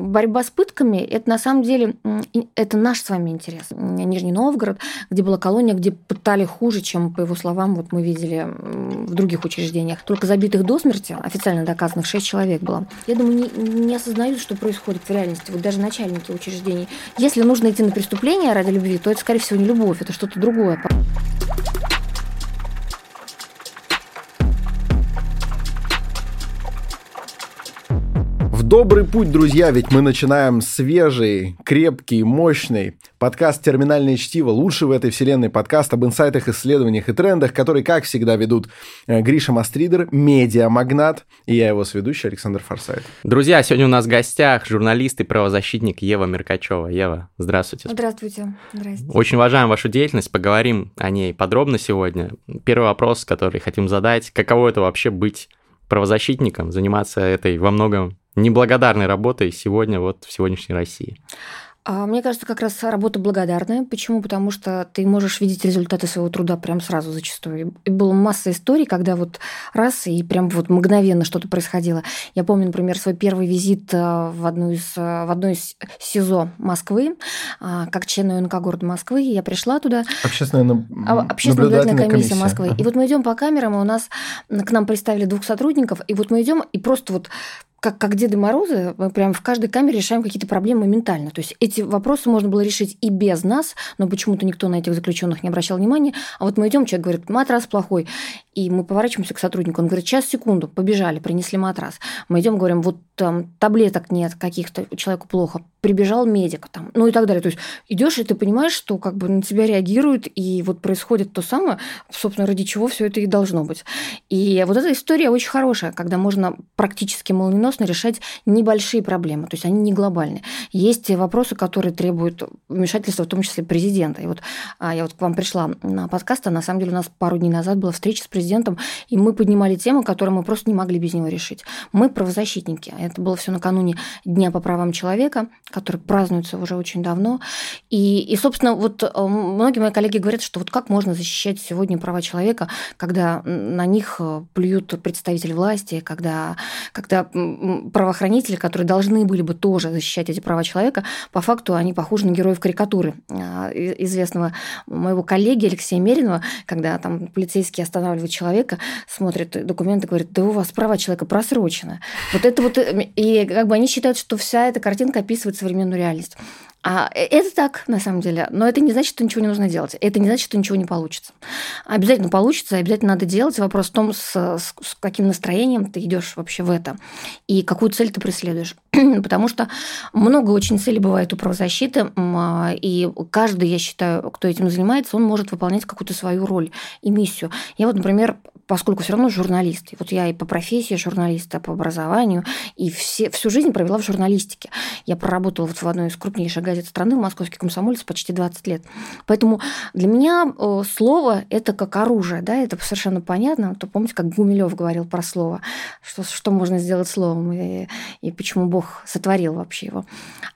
Борьба с пытками – это на самом деле это наш с вами интерес. Нижний Новгород, где была колония, где пытали хуже, чем, по его словам, вот мы видели в других учреждениях. Только забитых до смерти, официально доказанных, 6 человек было. Я думаю, не, не осознают, что происходит в реальности. Вот даже начальники учреждений. Если нужно идти на преступление ради любви, то это, скорее всего, не любовь, это что-то другое. Добрый путь, друзья, ведь мы начинаем свежий, крепкий, мощный подкаст «Терминальное чтиво», лучший в этой вселенной подкаст об инсайтах, исследованиях и трендах, который, как всегда, ведут э, Гриша Мастридер, медиамагнат, и я его сведущий Александр Форсайт. Друзья, сегодня у нас в гостях журналист и правозащитник Ева Меркачева. Ева, здравствуйте. Здравствуйте. Здравствуйте. Очень уважаем вашу деятельность, поговорим о ней подробно сегодня. Первый вопрос, который хотим задать, каково это вообще быть правозащитником, заниматься этой во многом неблагодарной работой сегодня вот в сегодняшней России? А, мне кажется, как раз работа благодарная. Почему? Потому что ты можешь видеть результаты своего труда прям сразу зачастую. И было масса историй, когда вот раз и прям вот мгновенно что-то происходило. Я помню, например, свой первый визит э, в одну из, э, в одну из СИЗО Москвы, а, как член УНК города Москвы. Я пришла туда. Общественная, а, Общественная наблюдательная комиссия, комиссия Москвы. Uh-huh. И вот мы идем по камерам, и у нас к нам представили двух сотрудников, и вот мы идем, и просто вот как, как Деды Морозы, мы прям в каждой камере решаем какие-то проблемы моментально. То есть эти вопросы можно было решить и без нас, но почему-то никто на этих заключенных не обращал внимания. А вот мы идем, человек говорит, матрас плохой, и мы поворачиваемся к сотруднику, он говорит, сейчас, секунду, побежали, принесли матрас. Мы идем, говорим, вот там таблеток нет каких-то, человеку плохо, прибежал медик там, ну и так далее. То есть идешь и ты понимаешь, что как бы на тебя реагируют, и вот происходит то самое, собственно, ради чего все это и должно быть. И вот эта история очень хорошая, когда можно практически молниеносно решать небольшие проблемы, то есть они не глобальные. Есть вопросы, которые требуют вмешательства, в том числе президента. И вот а, я вот к вам пришла на подкаст, а на самом деле у нас пару дней назад была встреча с президентом, и мы поднимали темы, которые мы просто не могли без него решить. Мы правозащитники. Это было все накануне Дня по правам человека, который празднуется уже очень давно. И, и, собственно, вот э, многие мои коллеги говорят, что вот как можно защищать сегодня права человека, когда на них э, плюют представители власти, когда, когда правоохранители, которые должны были бы тоже защищать эти права человека, по факту они похожи на героев карикатуры а, известного моего коллеги Алексея Меринова, когда там полицейские останавливают человека, смотрят документы, говорят, да у вас права человека просрочены. Вот это вот, э, и как бы они считают, что вся эта картинка описывает современную реальность. А э, это так, на самом деле. Но это не значит, что ничего не нужно делать. Это не значит, что ничего не получится. Обязательно получится, обязательно надо делать. Вопрос в том, с, с, с каким настроением ты идешь вообще в это и какую цель ты преследуешь. Потому что много очень целей бывает у правозащиты, а, и каждый, я считаю, кто этим занимается, он может выполнять какую-то свою роль и миссию. Я вот, например, поскольку все равно журналист. И вот я и по профессии журналиста, по образованию, и все, всю жизнь провела в журналистике. Я проработала вот в одной из крупнейших газет страны, в «Московский комсомолец», почти 20 лет. Поэтому для меня э, слово – это как оружие, да, это совершенно понятно. То помните, как Гумилев говорил про слово, что, что можно сделать словом, и, и почему Бог сотворил вообще его.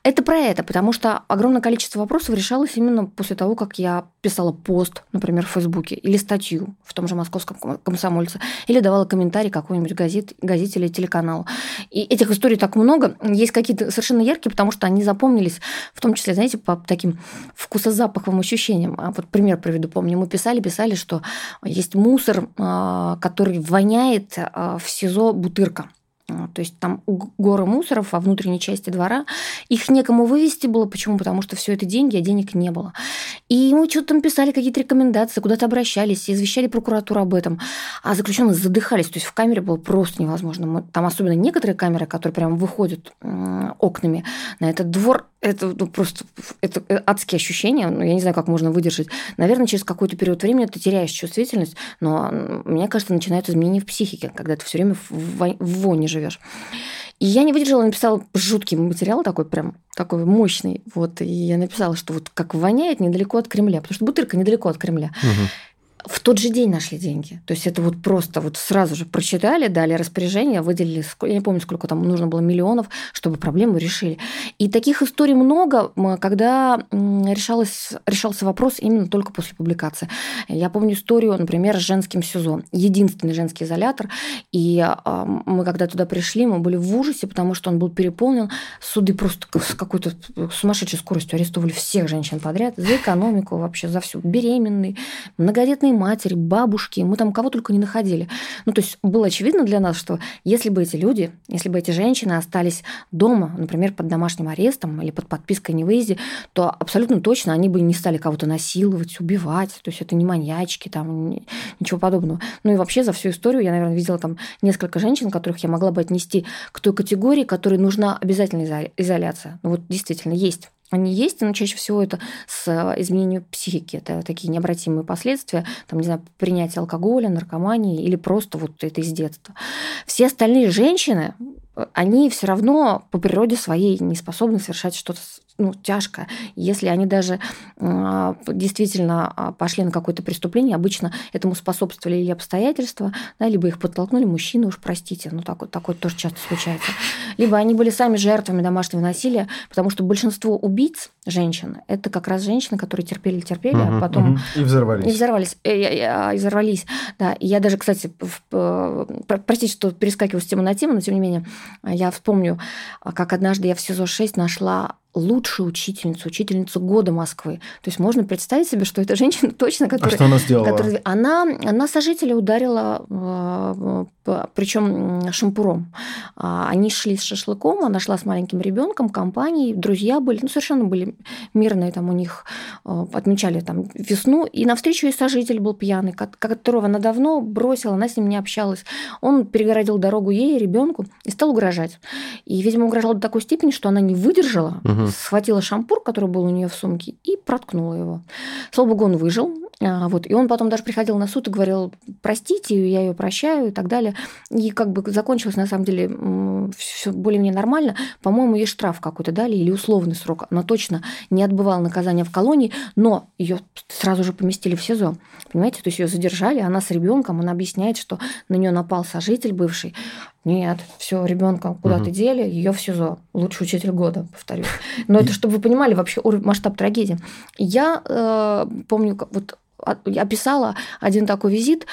Это про это, потому что огромное количество вопросов решалось именно после того, как я писала пост, например, в Фейсбуке, или статью в том же «Московском комсомольце», комсомольца, или давала комментарий какой-нибудь газет, газете или телеканалу. И этих историй так много. Есть какие-то совершенно яркие, потому что они запомнились, в том числе, знаете, по таким вкусозапаховым ощущениям. А вот пример приведу. Помню, мы писали, писали, что есть мусор, а, который воняет а, в СИЗО Бутырка. А, то есть там горы мусоров во внутренней части двора. Их некому вывести было. Почему? Потому что все это деньги, а денег не было. И мы что-то там писали, какие-то рекомендации, куда-то обращались, извещали прокуратуру об этом. А заключенные задыхались. То есть в камере было просто невозможно. Там особенно некоторые камеры, которые прям выходят окнами на этот двор, это ну, просто это э, адские ощущения. Ну, я не знаю, как можно выдержать. Наверное, через какой-то период времени ты теряешь чувствительность, но мне кажется, начинают изменения в психике, когда ты все время в воне живешь. И я не выдержала, написала жуткий материал такой прям, такой мощный. Вот, и я написала, что вот как воняет недалеко от Кремля, потому что Бутырка недалеко от Кремля. Угу. В тот же день нашли деньги. То есть это вот просто вот сразу же прочитали, дали распоряжение, выделили, я не помню, сколько там нужно было миллионов, чтобы проблему решили. И таких историй много, когда решалось, решался вопрос именно только после публикации. Я помню историю, например, с женским СИЗО. Единственный женский изолятор. И а, мы когда туда пришли, мы были в ужасе, потому что он был переполнен. Суды просто с какой-то сумасшедшей скоростью арестовали всех женщин подряд за экономику вообще, за всю. Беременные, многодетные матери, бабушки, мы там кого только не находили. Ну, то есть было очевидно для нас, что если бы эти люди, если бы эти женщины остались дома, например, под домашним арестом или под подпиской о невыезде, то абсолютно точно они бы не стали кого-то насиловать, убивать. То есть это не маньячки, там ничего подобного. Ну и вообще за всю историю я, наверное, видела там несколько женщин, которых я могла бы отнести к той категории, которой нужна обязательная изоляция. Ну вот действительно есть они есть, но чаще всего это с э, изменением психики. Это такие необратимые последствия, там, не знаю, принятие алкоголя, наркомании или просто вот это из детства. Все остальные женщины, они все равно по природе своей не способны совершать что-то ну, тяжко. Если они даже э, действительно а, пошли на какое-то преступление, обычно этому способствовали или обстоятельства, да, либо их подтолкнули мужчины, уж простите, ну так, такое тоже часто случается. Либо они были сами жертвами домашнего насилия, потому что большинство убийц женщин это как раз женщины, которые терпели, терпели, угу, а потом угу. и взорвались. И взорвались, и, и, и взорвались. Да, и я даже, кстати, в, простите, что перескакиваю с темы на тему, но тем не менее, я вспомню, как однажды я в СИЗО 6 нашла лучшую учительницу, учительницу года Москвы. То есть можно представить себе, что эта женщина точно, которая... А что она сделала? Которая, она, она сожителя ударила, э, причем шампуром. А, они шли с шашлыком, она шла с маленьким ребенком, компанией, друзья были, ну, совершенно были мирные, там у них отмечали там весну, и навстречу ей сожитель был пьяный, которого она давно бросила, она с ним не общалась. Он перегородил дорогу ей, ребенку, и стал угрожать. И, видимо, угрожал до такой степени, что она не выдержала, угу схватила шампур, который был у нее в сумке, и проткнула его. Слава богу, он выжил. А, вот. И он потом даже приходил на суд и говорил, простите, я ее прощаю и так далее. И как бы закончилось, на самом деле, все более-менее нормально. По-моему, ей штраф какой-то дали или условный срок. Она точно не отбывала наказание в колонии, но ее сразу же поместили в СИЗО. Понимаете, то есть ее задержали, она с ребенком, она объясняет, что на нее напал сожитель бывший. Нет, все, ребенка куда-то угу. дели, ее в СИЗО. Лучший учитель года, повторюсь. Но это чтобы вы понимали вообще масштаб трагедии. Я э, помню, вот я описала один такой визит.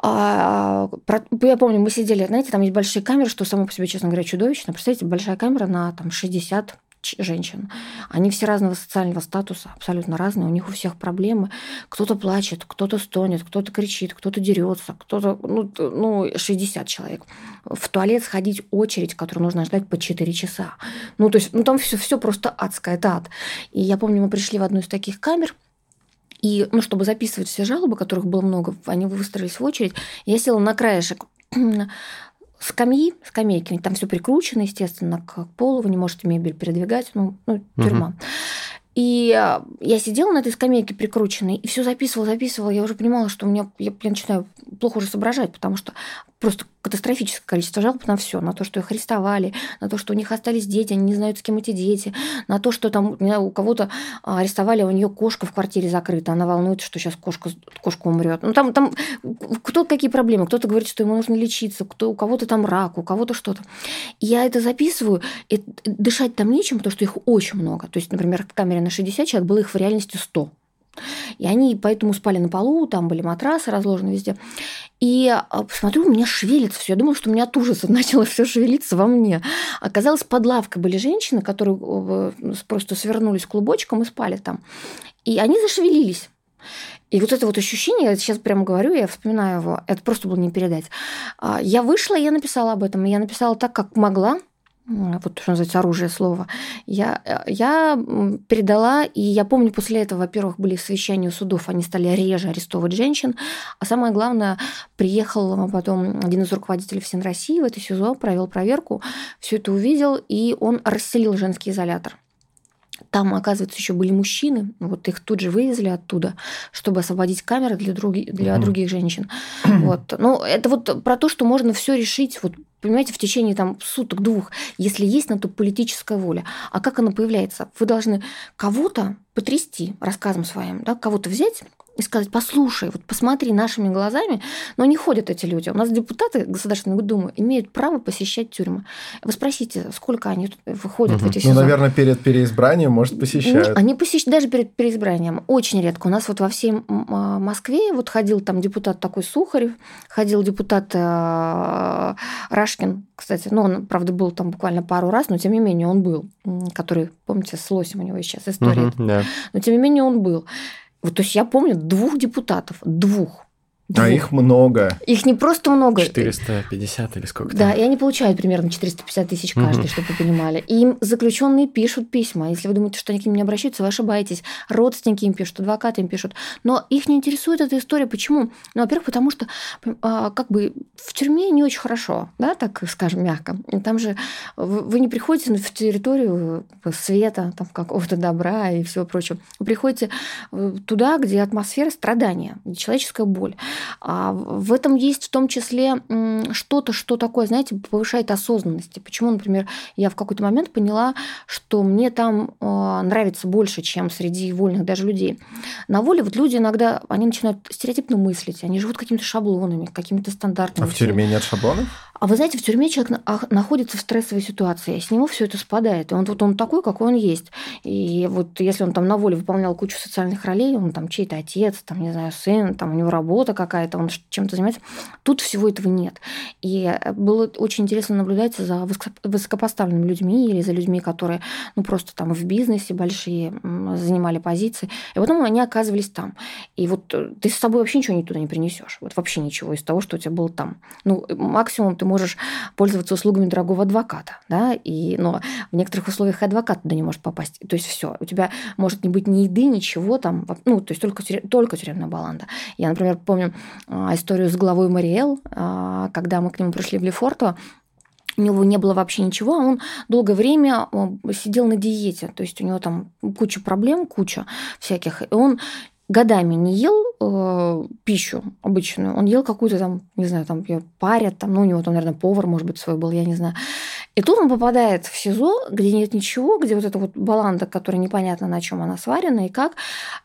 А, про, я помню, мы сидели, знаете, там есть большие камеры, что само по себе, честно говоря, чудовищно. Представляете, большая камера на там, 60 женщин. Они все разного социального статуса, абсолютно разные, у них у всех проблемы. Кто-то плачет, кто-то стонет, кто-то кричит, кто-то дерется, кто-то, ну, ну, 60 человек. В туалет сходить очередь, которую нужно ждать по 4 часа. Ну, то есть, ну, там все, все просто адское, это ад. И я помню, мы пришли в одну из таких камер, и, ну, чтобы записывать все жалобы, которых было много, они выстроились в очередь, я села на краешек скамьи, скамейки, там все прикручено, естественно, к полу, вы не можете мебель передвигать, ну, ну тюрьма. Угу. И а, я сидела на этой скамейке прикрученной и все записывала, записывала. Я уже понимала, что у меня я, я начинаю плохо уже соображать, потому что просто катастрофическое количество жалоб на все, на то, что их арестовали, на то, что у них остались дети, они не знают, с кем эти дети, на то, что там у кого-то а, арестовали, а у нее кошка в квартире закрыта, она волнуется, что сейчас кошка, кошка умрет. Ну там, там кто какие проблемы, кто-то говорит, что ему нужно лечиться, кто, у кого-то там рак, у кого-то что-то. Я это записываю, и дышать там нечем, потому что их очень много. То есть, например, в камере на 60 человек было их в реальности 100. И они поэтому спали на полу, там были матрасы разложены везде. И а, посмотрю, у меня шевелится все. Я думала, что у меня от ужаса начало все шевелиться во мне. Оказалось, под лавкой были женщины, которые э, просто свернулись клубочком и спали там. И они зашевелились. И вот это вот ощущение, я сейчас прямо говорю, я вспоминаю его, это просто было не передать. А, я вышла, я написала об этом, я написала так, как могла, вот что называется оружие слова, я, э, я передала, и я помню, после этого, во-первых, были совещания судов, они стали реже арестовывать женщин, а самое главное, приехал потом один из руководителей всей России в это СИЗО, провел проверку, все это увидел, и он расселил женский изолятор. Там, оказывается, еще были мужчины, вот их тут же вывезли оттуда, чтобы освободить камеры для, други, для mm других женщин. Вот. Ну, это вот про то, что можно все решить вот понимаете, в течение там суток-двух, если есть на то политическая воля. А как она появляется? Вы должны кого-то потрясти рассказом своим, да, кого-то взять и сказать, послушай, вот посмотри нашими глазами, но не ходят эти люди. У нас депутаты Государственной Думы имеют право посещать тюрьмы. Вы спросите, сколько они выходят угу. в эти сезоны. Ну, наверное, перед переизбранием, может, посещают. они посещают даже перед переизбранием. Очень редко. У нас вот во всей а, Москве вот ходил там депутат такой Сухарев, ходил депутат э, Рашкин, кстати, ну, он, правда, был там буквально пару раз, но тем не менее он был, который, помните, с лосем у него сейчас история. Угу, да. Но тем не менее он был. Вот, то есть я помню двух депутатов, двух. А их много. Их не просто много. 450 или сколько Да, и они получают примерно 450 тысяч каждый, угу. чтобы вы понимали. И им заключенные пишут письма. Если вы думаете, что они к ним не обращаются, вы ошибаетесь. Родственники им пишут, адвокаты им пишут. Но их не интересует эта история. Почему? Ну, во-первых, потому что а, как бы в тюрьме не очень хорошо, да, так скажем, мягко. Там же вы не приходите в территорию света, там какого-то добра и всего прочего. Вы приходите э, туда, где атмосфера страдания, человеческая боль. А в этом есть в том числе что-то, что такое, знаете, повышает осознанность. Почему, например, я в какой-то момент поняла, что мне там а, нравится больше, чем среди вольных даже людей. На воле вот люди иногда, они начинают стереотипно мыслить, они живут какими-то шаблонами, какими-то стандартами. А в тюрьме нет шаблонов? А вы знаете, в тюрьме человек а, находится в стрессовой ситуации, с него все это спадает. И он вот он такой, какой он есть. И вот если он там на воле выполнял кучу социальных ролей, он там чей-то отец, там, не знаю, сын, там у него работа какая-то, он чем-то занимается, тут всего этого нет. И э, было очень интересно наблюдать за высокопоставленными людьми или за людьми, которые ну, просто там в бизнесе большие занимали позиции. И потом они оказывались там. И вот э, ты с собой вообще ничего туда не принесешь. Вот вообще ничего из того, что у тебя было там. Ну, максимум ты можешь пользоваться услугами дорогого адвоката, да, и, но в некоторых условиях и адвокат туда не может попасть. То есть все, у тебя может не быть ни еды, ничего там, ну, то есть только, только тюремная баланда. Я, например, помню историю с главой Мариэл, а, когда мы к нему пришли в Лефорто, у него не было вообще ничего, а он долгое время сидел на диете, то есть у него там куча проблем, куча всяких, и он годами не ел э, пищу обычную, он ел какую-то там, не знаю, там парят, там, ну, у него там, наверное, повар, может быть, свой был, я не знаю. И тут он попадает в СИЗО, где нет ничего, где вот эта вот баланда, которая непонятно на чем она сварена и как.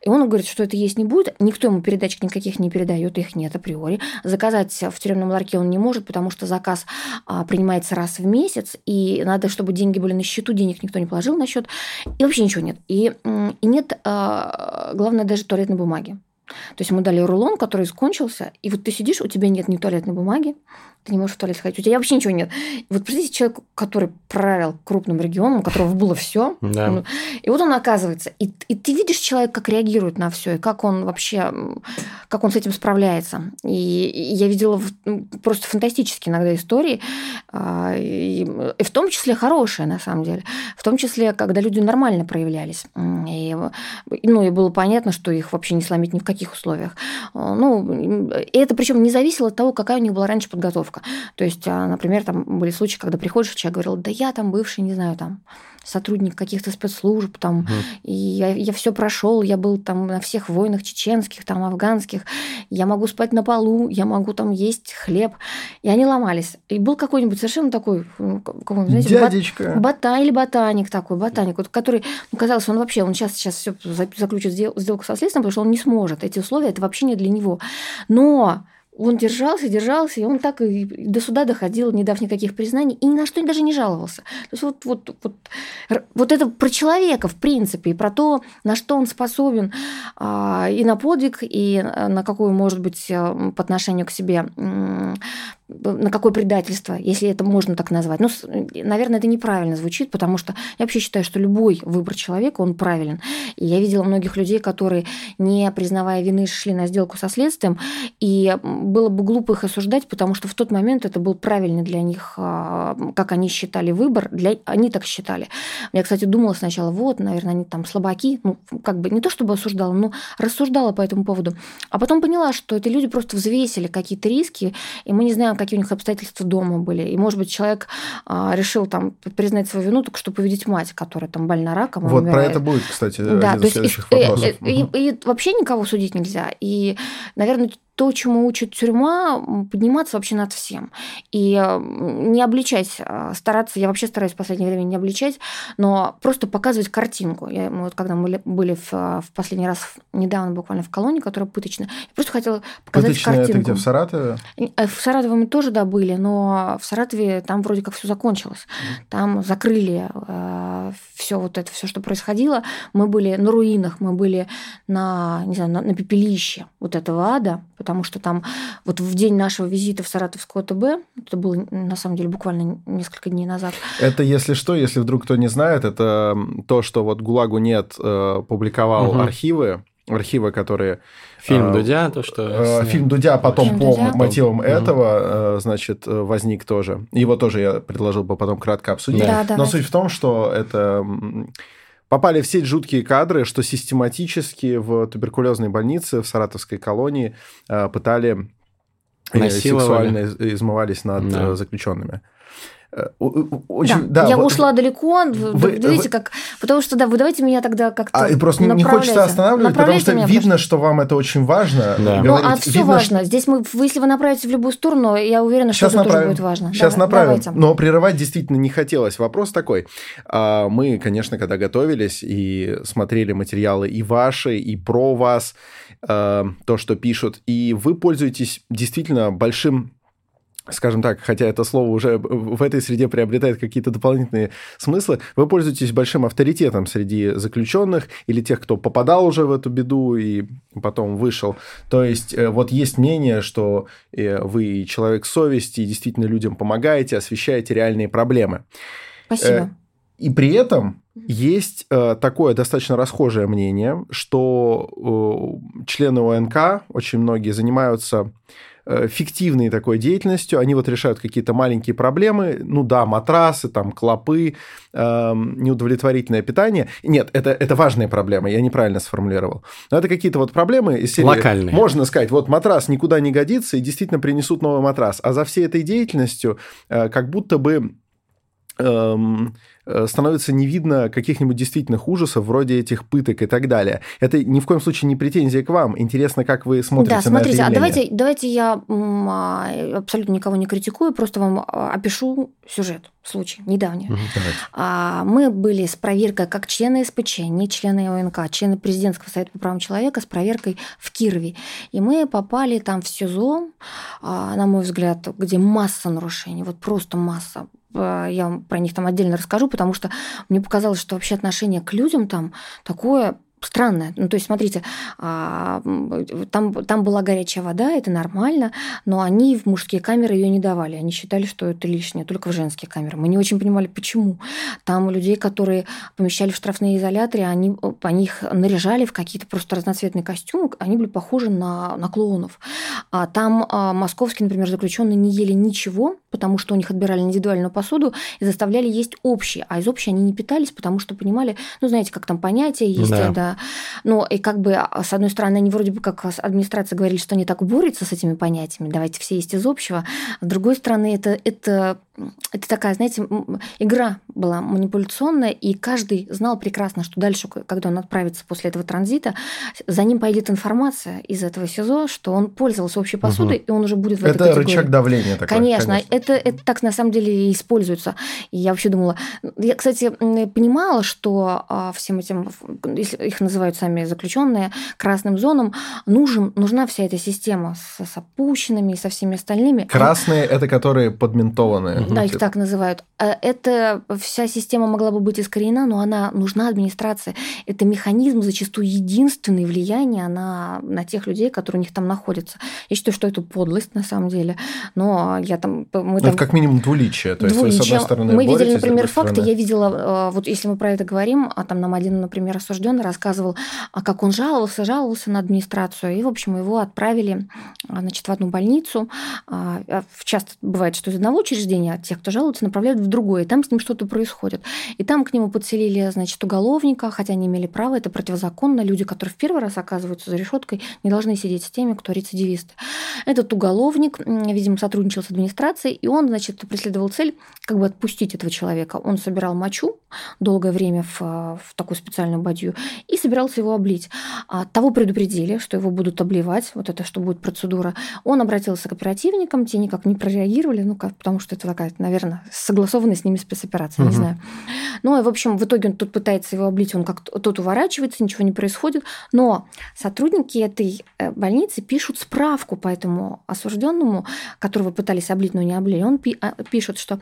И он говорит, что это есть не будет. Никто ему передачек никаких не передает, их нет априори. Заказать в тюремном ларьке он не может, потому что заказ а, принимается раз в месяц, и надо, чтобы деньги были на счету, денег никто не положил на счет, и вообще ничего нет. И, и нет, а, главное, даже туалетной бумаги. То есть ему дали рулон, который скончился, и вот ты сидишь, у тебя нет ни туалетной бумаги, ты не можешь в туалет сходить, у тебя вообще ничего нет. Вот представьте, человек, который правил крупным регионом, у которого было все, да. и вот он оказывается, и, и ты видишь человека, как реагирует на все, и как он вообще, как он с этим справляется. И, и я видела просто фантастические иногда истории, а, и, и в том числе хорошие, на самом деле, в том числе, когда люди нормально проявлялись. И, ну, и было понятно, что их вообще не сломить ни в каких условиях. Ну, и это причем не зависело от того, какая у них была раньше подготовка подготовка. То есть, а, например, там были случаи, когда приходишь, человек говорил, да я там бывший, не знаю, там сотрудник каких-то спецслужб, там, угу. и я, я все прошел, я был там на всех войнах чеченских, там, афганских, я могу спать на полу, я могу там есть хлеб, и они ломались. И был какой-нибудь совершенно такой, знаете, Дядечка. Бот, бота или ботаник такой, ботаник, вот, который, ну, казалось, он вообще, он сейчас, сейчас все заключит сделку со следствием, потому что он не сможет. Эти условия, это вообще не для него. Но он держался, держался, и он так и до суда доходил, не дав никаких признаний, и ни на что даже не жаловался. То есть вот, вот, вот, вот это про человека, в принципе, и про то, на что он способен а, и на подвиг, и на какую, может быть, э, по отношению к себе на какое предательство, если это можно так назвать. Ну, наверное, это неправильно звучит, потому что я вообще считаю, что любой выбор человека, он правилен. И я видела многих людей, которые, не признавая вины, шли на сделку со следствием, и было бы глупо их осуждать, потому что в тот момент это был правильный для них, а, как они считали, выбор, для... они так считали. Я, кстати, думала сначала, вот, наверное, они там слабаки, ну, как бы не то чтобы осуждала, но рассуждала по этому поводу. А потом поняла, что эти люди просто взвесили какие-то риски, и мы не знаем, какие у них обстоятельства дома были. И, может быть, человек а, решил там признать свою вину только чтобы увидеть мать, которая там больна раком. Вот умирает. про это будет, кстати, да, один то из следующих и, вопросов. И, и, и, и вообще никого судить нельзя. И, наверное, то, чему учит тюрьма, подниматься вообще над всем. И не обличать, а стараться, я вообще стараюсь в последнее время не обличать, но просто показывать картинку. Я, вот когда мы были в, в последний раз недавно буквально в колонии, которая пыточная, я просто хотела показать Пыточная картинку. это где, в Саратове? Э, в Саратове мы тоже, да, были, но в Саратове там вроде как все закончилось. Там закрыли э, все вот это, все, что происходило. Мы были на руинах, мы были на, не знаю, на, на пепелище вот этого ада, потому что там вот в день нашего визита в Саратовскую ОТБ, это было на самом деле буквально несколько дней назад. Это, если что, если вдруг кто не знает, это то, что вот ГУЛАГу нет э, публиковал угу. архивы, архивы, которые... Фильм э, Дудя, то, что... Э, фильм Дудя потом фильм по Дудя. мотивам угу. этого, э, значит, возник тоже. Его тоже я предложил бы потом кратко обсудить. Да, Но суть в том, что это попали в сеть жуткие кадры, что систематически в туберкулезной больнице в Саратовской колонии э, пытали сексуально измывались над да. заключенными. Э, очень, да, да, я вот, ушла далеко. Вы, видите, как. Потому что, да, вы давайте меня тогда как-то. А, и просто не хочется останавливать, потому что видно, потому... что вам это очень важно. Да. Ну, а все видно, важно. Что... Здесь мы, если вы направите в любую сторону, я уверена, что это тоже будет важно. Сейчас Давай, направим. Давайте. Но прерывать действительно не хотелось. Вопрос такой. А, мы, конечно, когда готовились и смотрели материалы и ваши, и про вас, а, то, что пишут, и вы пользуетесь действительно большим скажем так, хотя это слово уже в этой среде приобретает какие-то дополнительные смыслы, вы пользуетесь большим авторитетом среди заключенных или тех, кто попадал уже в эту беду и потом вышел. То есть э, вот есть мнение, что э, вы человек совести и действительно людям помогаете, освещаете реальные проблемы. Спасибо. Э, и при этом есть такое достаточно расхожее мнение, что члены ОНК, очень многие занимаются фиктивной такой деятельностью. Они вот решают какие-то маленькие проблемы. Ну да, матрасы, там, клопы, э, неудовлетворительное питание. Нет, это, это важные проблемы, я неправильно сформулировал. Но это какие-то вот проблемы из серии... Локальные. Можно сказать, вот матрас никуда не годится, и действительно принесут новый матрас. А за всей этой деятельностью э, как будто бы... Эм, Э, становится не видно каких-нибудь действительных ужасов, вроде этих пыток и так далее. Это ни в коем случае не претензия к вам. Интересно, как вы смотрите да, смотрите, на это а давайте, давайте я а, абсолютно никого не критикую, просто вам а, опишу сюжет, случай недавний. Угу, Мы были с проверкой как члены СПЧ, не члены ОНК, члены президентского совета по правам человека с проверкой в Кирове. И мы попали там в СИЗО, на мой взгляд, где масса нарушений, вот просто масса Э, я вам про них там отдельно расскажу, потому что мне показалось, что вообще отношение к людям там такое странное. Ну, то есть, смотрите, а, там, там была горячая вода, это нормально, но они в мужские камеры ее не давали. Они считали, что это лишнее, только в женские камеры. Мы не очень понимали, почему. Там людей, которые помещали в штрафные изоляторы, они, они их наряжали в какие-то просто разноцветные костюмы, они были похожи на, на клоунов. А там а, московские, например, заключенные не ели ничего, потому что у них отбирали индивидуальную посуду и заставляли есть общие, а из общей они не питались, потому что понимали, ну, знаете, как там понятия есть, да. да но и как бы, а, с одной стороны, они вроде бы как администрация говорили, что они так борются с этими понятиями, давайте все есть из общего. С другой стороны, это, это это такая, знаете, игра была манипуляционная, и каждый знал прекрасно, что дальше, когда он отправится после этого транзита, за ним пойдет информация из этого СИЗО, что он пользовался общей посудой, угу. и он уже будет в это этой Это рычаг давления такой. Конечно, конечно. Это, это так на самом деле и используется. И я вообще думала... Я, кстати, понимала, что а, всем этим, если их называют сами заключенные, красным зонам, нужен, нужна вся эта система с, с опущенными и со всеми остальными. Красные – это которые подментованные. Да, их так называют. Э, это вся система могла бы быть искоренена, но она нужна администрации. Это механизм зачастую единственный влияние на, на тех людей, которые у них там находятся. Я считаю, что это подлость на самом деле. Но я там... Мы там... Это как минимум двуличие. То есть двуличие. вы, с одной стороны, Мы видели, например, факты. Стороны... Я видела, э, вот если мы про это говорим, а там нам один, например, осужденный рассказывал, а как он жаловался, жаловался на администрацию. И, в общем, его отправили значит, в одну больницу. А, часто бывает, что из одного учреждения отделение тех, кто жалуется, направляют в другое, и там с ним что-то происходит. И там к нему подселили, значит, уголовника, хотя они имели право, это противозаконно. Люди, которые в первый раз оказываются за решеткой, не должны сидеть с теми, кто рецидивисты. Этот уголовник, видимо, сотрудничал с администрацией, и он, значит, преследовал цель как бы отпустить этого человека. Он собирал мочу долгое время в, в такую специальную бадью и собирался его облить. А того предупредили, что его будут обливать, вот это, что будет процедура. Он обратился к оперативникам, те никак не прореагировали, ну, как, потому что это такая, наверное, согласованная с ними спецоперация, угу. не знаю. Ну, и, в общем, в итоге он тут пытается его облить, он как тот уворачивается, ничего не происходит. Но сотрудники этой э, больницы пишут справку по этому осужденному, которого пытались облить, но не облили. Он а, пишет, что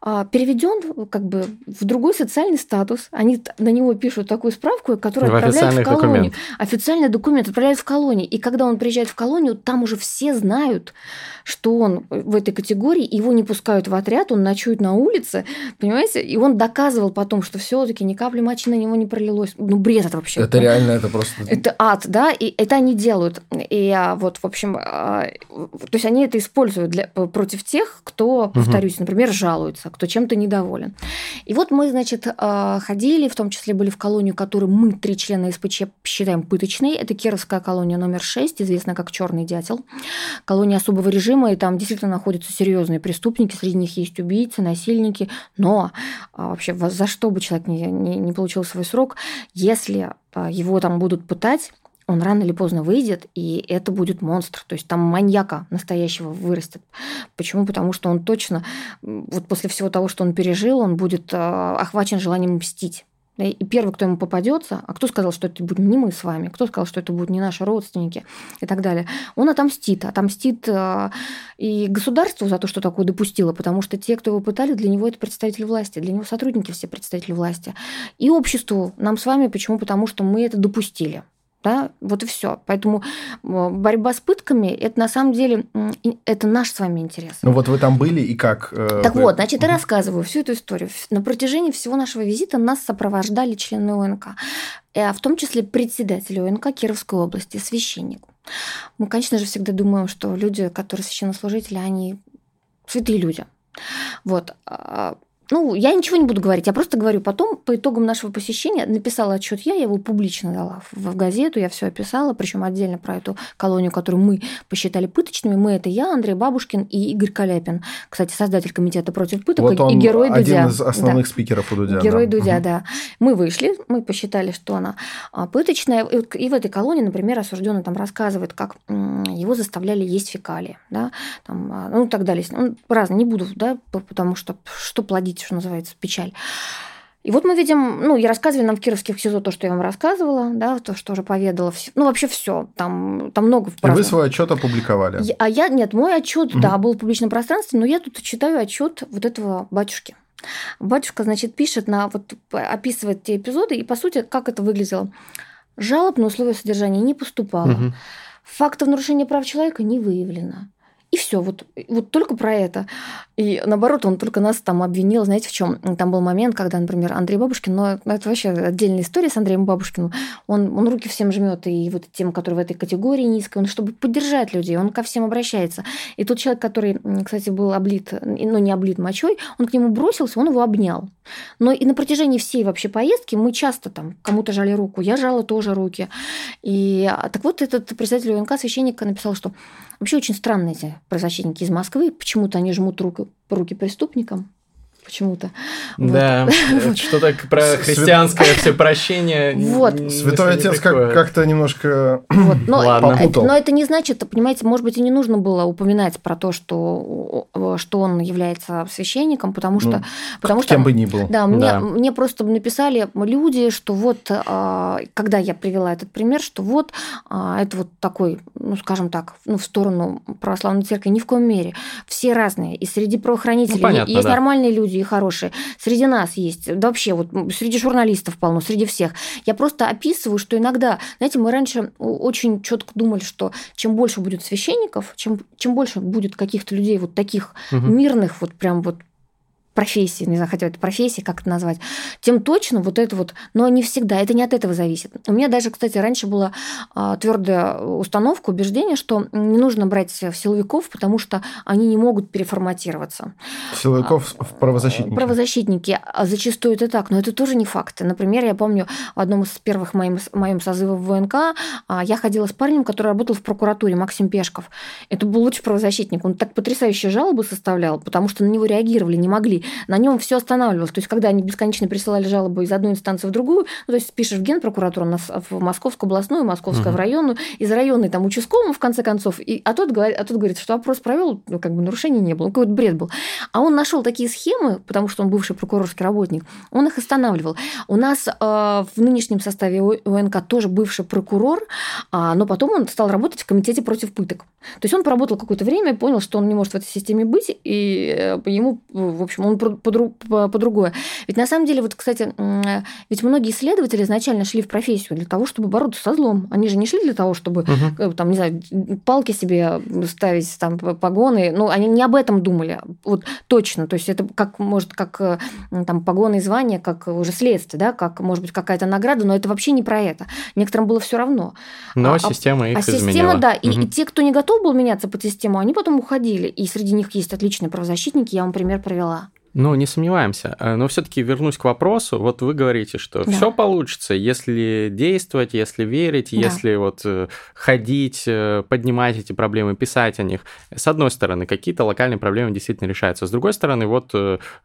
а, переведен как бы в другой социальный статус. Они на него пишут такую справку, которую в отправляют в колонию. Документ. Официальный документ отправляют в колонию. И когда он приезжает в колонию, там уже все знают, что он в этой категории, его не пускают в отряд, он ночует на улице, понимаете? И он доказывал потом, что все таки ни капли мочи на него не пролилось. Ну, бред это вообще. Это реально, это просто... Это ад, да, и это они делают. И а, вот, в общем, а, то есть они это используют для, против тех, кто, повторюсь, угу. например, жалуется, кто чем-то недоволен. И вот мы, значит, а, ходили, в том числе были в колонию, которую мы, три члена СПЧ, считаем пыточной. Это Кировская колония номер 6, известная как Черный дятел. Колония особого режима, и там действительно находятся серьезные преступники, среди них есть убийцы, насильники, но а, вообще за что бы человек не, не, не получил свой срок, если а, его там будут пытать, он рано или поздно выйдет, и это будет монстр. То есть там маньяка настоящего вырастет. Почему? Потому что он точно, вот после всего того, что он пережил, он будет а, охвачен желанием мстить. И первый, кто ему попадется, а кто сказал, что это будет не мы с вами, кто сказал, что это будут не наши родственники и так далее, он отомстит. Отомстит э, и государству за то, что такое допустило, потому что те, кто его пытали, для него это представители власти, для него сотрудники все представители власти. И обществу, нам с вами, почему? Потому что мы это допустили. Да? Вот и все. Поэтому борьба с пытками это на самом деле это наш с вами интерес. Ну вот вы там были и как? Э, так вы... вот, значит, я рассказываю всю эту историю. На протяжении всего нашего визита нас сопровождали члены ОНК, э, в том числе председатель ОНК Кировской области, священник. Мы, конечно же, всегда думаем, что люди, которые священнослужители, они святые люди. Вот. Ну, я ничего не буду говорить, я просто говорю. Потом, по итогам нашего посещения, написала отчет я, я его публично дала в, в газету, я все описала, причем отдельно про эту колонию, которую мы посчитали пыточными. Мы это я, Андрей Бабушкин и Игорь Каляпин. Кстати, создатель комитета против пыток вот он и герой один Дудя. Один из основных да. спикеров у Дудя. Герой да. Дудя, да. Мы вышли, мы посчитали, что она а, пыточная. И в этой колонии, например, осужденный там рассказывает, как его заставляли есть фекалии, да, там, а, ну и так далее. Он разно, не буду, да, потому что что плодить видите, что называется, печаль. И вот мы видим, ну, я рассказывали нам в Кировских СИЗО то, что я вам рассказывала, да, то, что уже поведала. Ну, вообще все. Там, там много И вы свой отчет опубликовали? Я, а я, нет, мой отчет, угу. да, был в публичном пространстве, но я тут читаю отчет вот этого батюшки. Батюшка, значит, пишет на, вот описывает те эпизоды, и, по сути, как это выглядело. Жалоб на условия содержания не поступало. Угу. Фактов нарушения прав человека не выявлено. И все, вот, вот только про это. И наоборот, он только нас там обвинил, знаете, в чем? Там был момент, когда, например, Андрей Бабушкин, но это вообще отдельная история с Андреем Бабушкиным, он, он руки всем жмет, и вот тем, которые в этой категории низкой, он чтобы поддержать людей, он ко всем обращается. И тот человек, который, кстати, был облит, но не облит мочой, он к нему бросился, он его обнял. Но и на протяжении всей вообще поездки мы часто там кому-то жали руку, я жала тоже руки. И а, так вот этот председатель УНК, священник, написал, что Вообще очень странные эти правозащитники из Москвы. Почему-то они жмут руку, руки преступникам, почему-то. Да, вот. что-то про христианское все прощение. Вот. Святой Отец как- как-то немножко вот. но, Ладно. Это, но это не значит, понимаете, может быть, и не нужно было упоминать про то, что, что он является священником, потому что... Ну, потому кем что, бы ни был. Да, мне, да. мне просто написали люди, что вот, а, когда я привела этот пример, что вот а, это вот такой, ну, скажем так, ну, в сторону православной церкви, ни в коем мере. Все разные. И среди правоохранителей ну, понятно, есть да. нормальные люди, люди хорошие. Среди нас есть, да вообще, вот среди журналистов полно, среди всех. Я просто описываю, что иногда, знаете, мы раньше очень четко думали, что чем больше будет священников, чем, чем больше будет каких-то людей вот таких угу. мирных, вот прям вот профессии, не знаю, хотя это профессии, как это назвать, тем точно вот это вот, но не всегда, это не от этого зависит. У меня даже, кстати, раньше была а, твердая установка, убеждение, что не нужно брать силовиков, потому что они не могут переформатироваться. Силовиков в правозащитники. Правозащитники. А зачастую это так, но это тоже не факты. Например, я помню в одном из первых моим, моим созывов в ВНК а, я ходила с парнем, который работал в прокуратуре, Максим Пешков. Это был лучший правозащитник. Он так потрясающие жалобы составлял, потому что на него реагировали, не могли на нем все останавливалось. То есть, когда они бесконечно присылали жалобы из одной инстанции в другую, ну, то есть пишешь в Генпрокуратуру, в Московскую областную, Московскую угу. в районную, из районной там участковому, в конце концов, и, а, тот говорит, а тот говорит, что опрос провел, ну, как бы нарушений не было, ну, какой-то бред был. А он нашел такие схемы, потому что он бывший прокурорский работник, он их останавливал. У нас э, в нынешнем составе ОНК тоже бывший прокурор, а, но потом он стал работать в комитете против пыток. То есть он поработал какое-то время, понял, что он не может в этой системе быть, и э, ему, в общем, он по-другое. Ведь на самом деле, вот, кстати, ведь многие исследователи изначально шли в профессию для того, чтобы бороться со злом. Они же не шли для того, чтобы, угу. там, не знаю, палки себе ставить, там, погоны. Ну, они не об этом думали. Вот точно. То есть это как, может, как э, там погоны и звания, как уже следствие, да, как, может быть, какая-то награда, но это вообще не про это. Некоторым было все равно. Но а, а система их а изменила. система, да. Угу. И, и те, кто не готов был меняться под систему, они потом уходили. И среди них есть отличные правозащитники, я вам пример привела. Ну, не сомневаемся. Э, но все-таки вернусь к вопросу. Вот вы говорите, что да. все получится, если действовать, если верить, да. если вот э, ходить, э, поднимать эти проблемы, писать о них. С одной стороны, какие-то локальные проблемы действительно решаются. С другой стороны, вот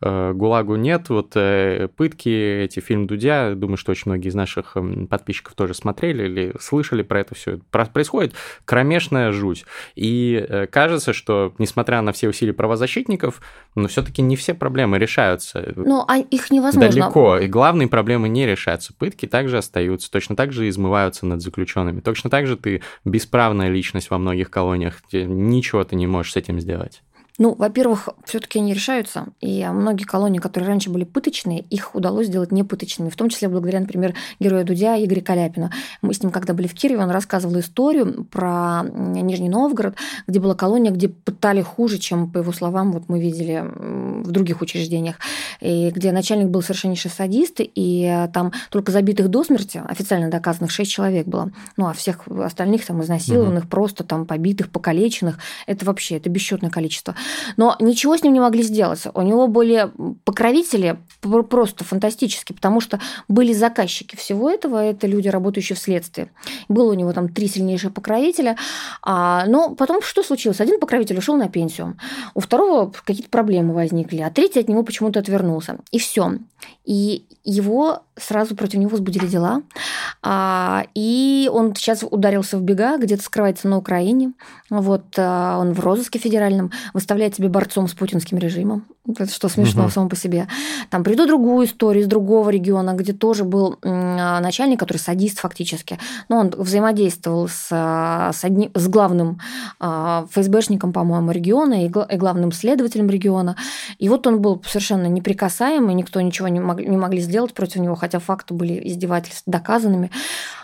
ГУЛАГу нет, вот пытки, эти фильм Дудя, думаю, что очень многие из наших подписчиков тоже смотрели или слышали про это все. Происходит кромешная жуть. И кажется, что, несмотря на все усилия правозащитников, но все-таки не все проблемы проблемы решаются. Ну, а их невозможно. Далеко. И главные проблемы не решаются. Пытки также остаются, точно так же измываются над заключенными. Точно так же ты бесправная личность во многих колониях. Ничего ты не можешь с этим сделать. Ну, во-первых, все-таки они решаются, и многие колонии, которые раньше были пыточные, их удалось сделать непыточными, в том числе благодаря, например, герою Дудя Игоря Каляпина. Мы с ним, когда были в Кирове, он рассказывал историю про Нижний Новгород, где была колония, где пытали хуже, чем, по его словам, вот мы видели в других учреждениях, и где начальник был совершеннейший садист, и там только забитых до смерти, официально доказанных, 6 человек было. Ну, а всех остальных там изнасилованных, угу. просто там побитых, покалеченных, это вообще, это бесчетное количество. Но ничего с ним не могли сделать. У него были покровители просто фантастические, потому что были заказчики всего этого, это люди, работающие в следствии. Было у него там три сильнейших покровителя. А, но потом что случилось? Один покровитель ушел на пенсию, у второго какие-то проблемы возникли, а третий от него почему-то отвернулся. И все. И его сразу против него возбудили дела. А, и он сейчас ударился в бега, где-то скрывается на Украине. Вот а, он в розыске федеральном, выставляет себя борцом с путинским режимом. Это что смешно угу. само по себе. Там приду другую историю из другого региона, где тоже был начальник, который садист фактически. Но он взаимодействовал с, с, одним, с главным ФСБшником, по-моему, региона и главным следователем региона. И вот он был совершенно неприкасаемый, никто ничего не, мог, не могли сделать против него, хотя факты были издевательств доказанными.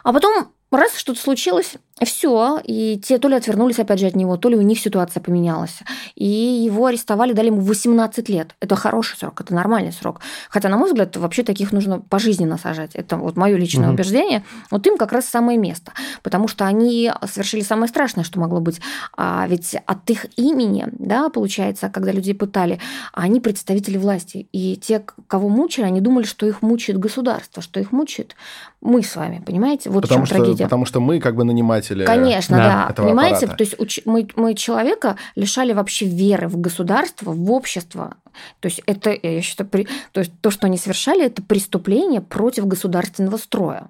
А потом раз что-то случилось, все, и те то ли отвернулись опять же от него, то ли у них ситуация поменялась. И его арестовали, дали ему 18 лет. Это хороший срок, это нормальный срок. Хотя, на мой взгляд, вообще таких нужно пожизненно сажать. Это вот мое личное угу. убеждение. Вот им как раз самое место. Потому что они совершили самое страшное, что могло быть. А ведь от их имени, да, получается, когда людей пытали, они представители власти. И те, кого мучили, они думали, что их мучает государство, что их мучает мы с вами, понимаете? Вот потому в чем что, трагедия. Потому что мы как бы нанимать наниматели. Конечно, да. да. Понимаете, аппарата. то есть мы, мы человека лишали вообще веры в государство, в общество. То есть это, я считаю, то, есть то, что они совершали, это преступление против государственного строя.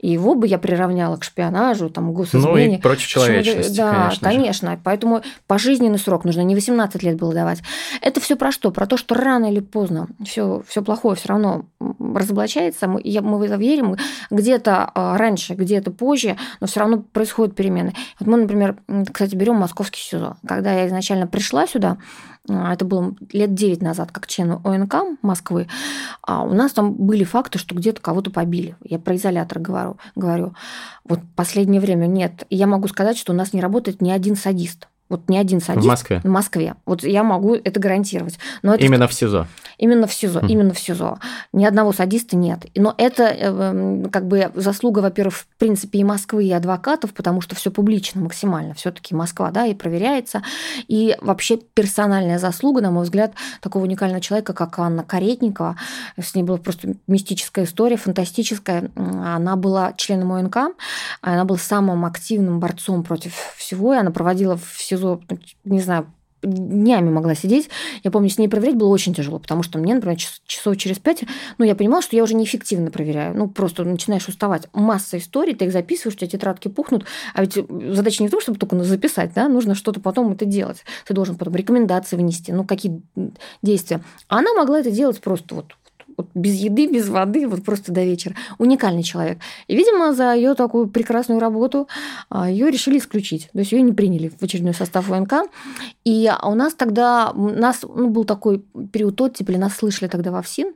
И его бы я приравняла к шпионажу, там, госизмене. Ну и против человечности, Да, конечно. конечно. Поэтому пожизненный срок нужно, не 18 лет было давать. Это все про что? Про то, что рано или поздно все, все плохое все равно разоблачается, мы, мы в это верим, где-то а, раньше, где-то позже, но все равно происходят перемены. Вот мы, например, кстати, берем московский СИЗО. Когда я изначально пришла сюда, это было лет 9 назад, как член ОНК Москвы, а у нас там были факты, что где-то кого-то побили. Я про изолятор говорю. говорю. Вот последнее время нет. И я могу сказать, что у нас не работает ни один садист. Вот ни один садист. В Москве? В Москве. Вот я могу это гарантировать. Но это именно в СИЗО? Именно в СИЗО, mm. именно в СИЗО. Ни одного садиста нет. Но это э, как бы заслуга, во-первых, в принципе, и Москвы, и адвокатов, потому что все публично максимально. все таки Москва, да, и проверяется. И вообще персональная заслуга, на мой взгляд, такого уникального человека, как Анна Каретникова. С ней была просто мистическая история, фантастическая. Она была членом ОНК, она была самым активным борцом против всего, и она проводила в СИЗО СИЗО, не знаю, днями могла сидеть. Я помню, с ней проверять было очень тяжело, потому что мне, например, часов через пять, ну, я понимала, что я уже неэффективно проверяю. Ну, просто начинаешь уставать. Масса историй, ты их записываешь, у тебя тетрадки пухнут, а ведь задача не в том, чтобы только записать, да, нужно что-то потом это делать. Ты должен потом рекомендации внести, ну, какие действия. Она могла это делать просто вот вот без еды, без воды, вот просто до вечера. Уникальный человек. И, видимо, за ее такую прекрасную работу а, ее решили исключить. То есть ее не приняли в очередной состав ВНК. И у нас тогда, у нас ну, был такой период оттепели, нас слышали тогда во ФСИН,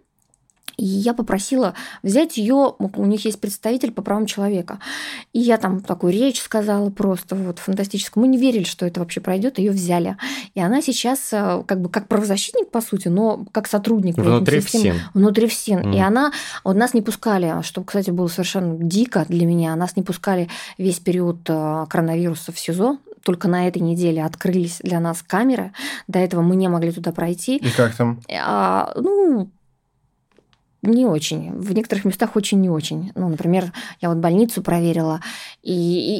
и я попросила взять ее, у них есть представитель по правам человека. И я там такую речь сказала просто вот фантастическую. Мы не верили, что это вообще пройдет, ее взяли. И она сейчас э, как бы как правозащитник, по сути, но как сотрудник. Внутри ФСИН. Внутри ФСИН. Mm. И она, вот нас не пускали, что, кстати, было совершенно дико для меня, нас не пускали весь период э, коронавируса в СИЗО, только на этой неделе открылись для нас камеры. До этого мы не могли туда пройти. И как там? А, ну, не очень. В некоторых местах очень не очень. Ну, например, я вот больницу проверила, и,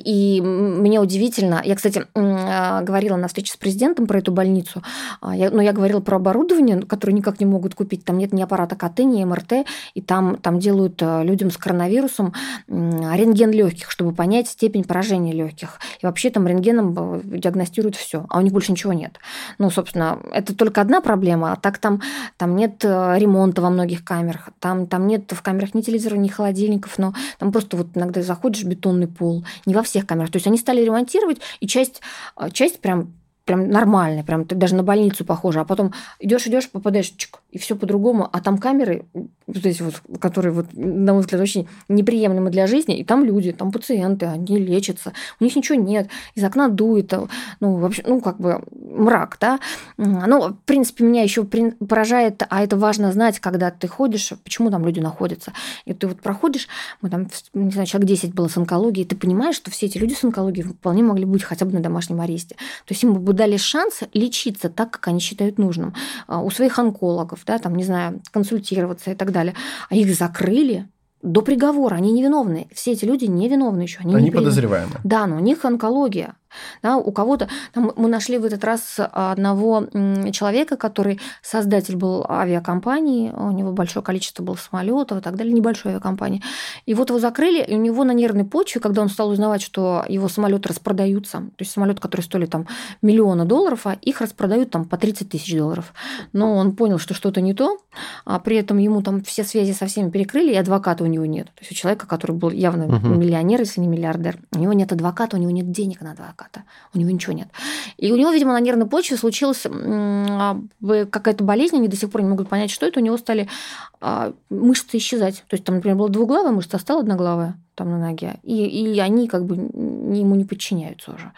и, и мне удивительно. Я, кстати, а, говорила на встрече с президентом про эту больницу, а, я, но я говорила про оборудование, которое никак не могут купить. Там нет ни аппарата КТ, ни МРТ, и там, там делают э, людям с коронавирусом рентген легких, чтобы понять степень поражения легких. И вообще там рентгеном э, диагностируют все, а у них больше ничего нет. Ну, собственно, это только одна проблема, а так там, там нет э, ремонта во многих камерах, там, там нет в камерах ни телевизора, ни холодильников, но там просто вот иногда заходишь бетонный пол. Не во всех камерах. То есть они стали ремонтировать, и часть, а, часть прям прям нормальная, прям ты даже на больницу похожа, а потом идешь, идешь, попадаешь, чик, и все по-другому, а там камеры, вот эти вот, которые, вот, на мой взгляд, очень неприемлемы для жизни, и там люди, там пациенты, они лечатся, у них ничего нет, из окна дует, ну, вообще, ну, как бы мрак, да. Ну, в принципе, меня еще поражает, а это важно знать, когда ты ходишь, почему там люди находятся. И ты вот проходишь, мы там, не знаю, человек 10 было с онкологией, и ты понимаешь, что все эти люди с онкологией вполне могли быть хотя бы на домашнем аресте. То есть им бы дали шанс лечиться так, как они считают нужным. А, у своих онкологов, да, там, не знаю, консультироваться и так далее. А их закрыли, до приговора. Они невиновны. Все эти люди невиновны еще. Они, они подозреваемы. Да, но у них онкология. Да, у кого-то там мы нашли в этот раз одного человека, который создатель был авиакомпании, у него большое количество было самолетов и так далее, небольшой авиакомпании. И вот его закрыли, и у него на нервной почве, когда он стал узнавать, что его самолеты распродаются, то есть самолет, который стоили там миллиона долларов, а их распродают там по 30 тысяч долларов. Но он понял, что что-то не то, а при этом ему там все связи со всеми перекрыли, и адвоката у него нет. То есть у человека, который был явно угу. миллионер, если не миллиардер, у него нет адвоката, у него нет денег на адвоката адвоката. У него ничего нет. И у него, видимо, на нервной почве случилась а, какая-то болезнь, они до сих пор не могут понять, что это. У него стали а, мышцы исчезать. То есть там, например, была двуглавая мышца, а стала одноглавая там на ноге. И, и они как бы ему не подчиняются уже.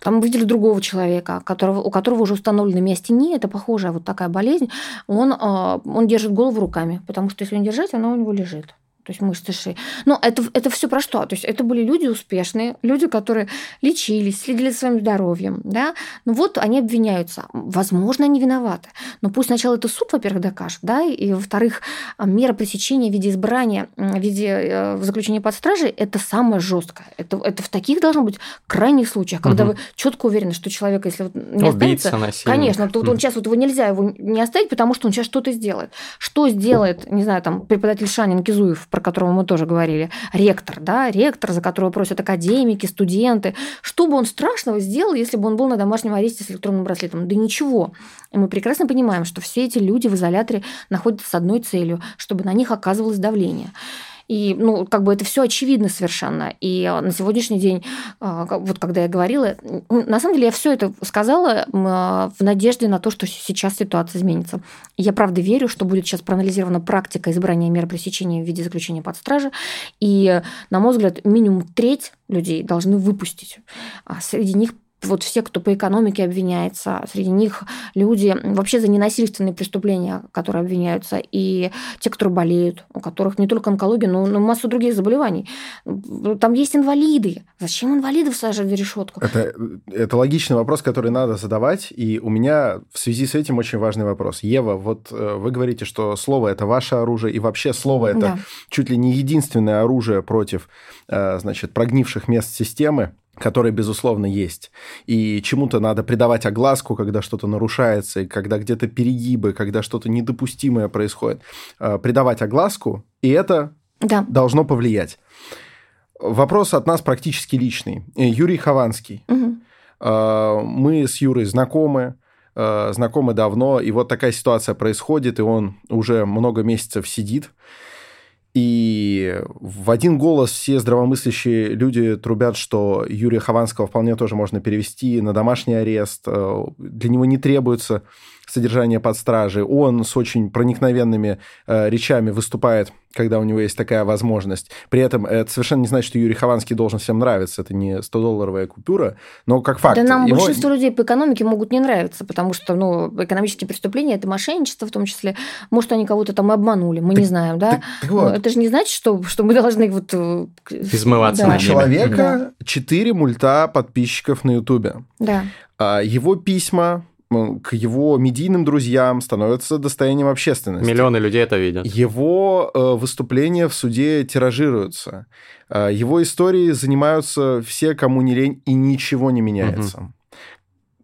Там увидели другого человека, которого, у которого уже установлена миостения, это похожая вот такая болезнь. Он, а, он держит голову руками, потому что если не держать, она у него лежит то есть мышцы шеи. Но это, это все про что? То есть это были люди успешные, люди, которые лечились, следили за своим здоровьем, да. Ну вот они обвиняются. Возможно, они виноваты. Но пусть сначала это суд, во-первых, докажет, да, и, во-вторых, мера пресечения в виде избрания, в виде э, заключения под стражей – это самое жесткое. Это, это в таких должно быть крайних случаях, когда угу. вы четко уверены, что человек, если вот не Убийца, останется, насильник. конечно, то вот он сейчас вот его нельзя его не оставить, потому что он сейчас что-то сделает. Что сделает, не знаю, там преподаватель Шанин Кизуев про которого мы тоже говорили, ректор, да, ректор, за которого просят академики, студенты. Что бы он страшного сделал, если бы он был на домашнем аресте с электронным браслетом? Да ничего. И мы прекрасно понимаем, что все эти люди в изоляторе находятся с одной целью, чтобы на них оказывалось давление. И, ну, как бы это все очевидно совершенно. И на сегодняшний день, а, вот когда я говорила, на самом деле я все это сказала а, в надежде на то, что сейчас ситуация изменится. Я правда верю, что будет сейчас проанализирована практика избрания мер пресечения в виде заключения под стражей. И, на мой взгляд, минимум треть людей должны выпустить. А среди них вот все, кто по экономике обвиняется, среди них люди вообще за ненасильственные преступления, которые обвиняются, и те, которые болеют, у которых не только онкология, но, но массу других заболеваний. Там есть инвалиды. Зачем инвалидов сажать в решетку? Это, это логичный вопрос, который надо задавать, и у меня в связи с этим очень важный вопрос. Ева, вот э, вы говорите, что слово – это ваше оружие, и вообще слово – это да. чуть ли не единственное оружие против, э, значит, прогнивших мест системы которые, безусловно, есть. И чему-то надо придавать огласку, когда что-то нарушается, и когда где-то перегибы, когда что-то недопустимое происходит. Э, придавать огласку, и это да. должно повлиять. Вопрос от нас практически личный. Э, Юрий Хованский. Угу. Мы с Юрой знакомы, знакомы давно, и вот такая ситуация происходит, и он уже много месяцев сидит. И в один голос все здравомыслящие люди трубят, что Юрия Хованского вполне тоже можно перевести на домашний арест. Э, для него не требуется содержание под стражей. Он с очень проникновенными э, речами выступает, когда у него есть такая возможность. При этом это совершенно не значит, что Юрий Хованский должен всем нравиться. Это не 100-долларовая купюра, но как факт. Да нам его... большинство людей по экономике могут не нравиться, потому что ну, экономические преступления – это мошенничество в том числе. Может, они кого-то там обманули, мы так, не знаем, да? Так, так вот. Это же не значит, что, что мы должны вот... Э, Измываться да. У человека четыре да. мульта подписчиков на Ютубе. Да. А его письма к его медийным друзьям становятся достоянием общественности. Миллионы людей это видят. Его э, выступления в суде тиражируются. Э, его истории занимаются все, кому не лень, и ничего не меняется. Угу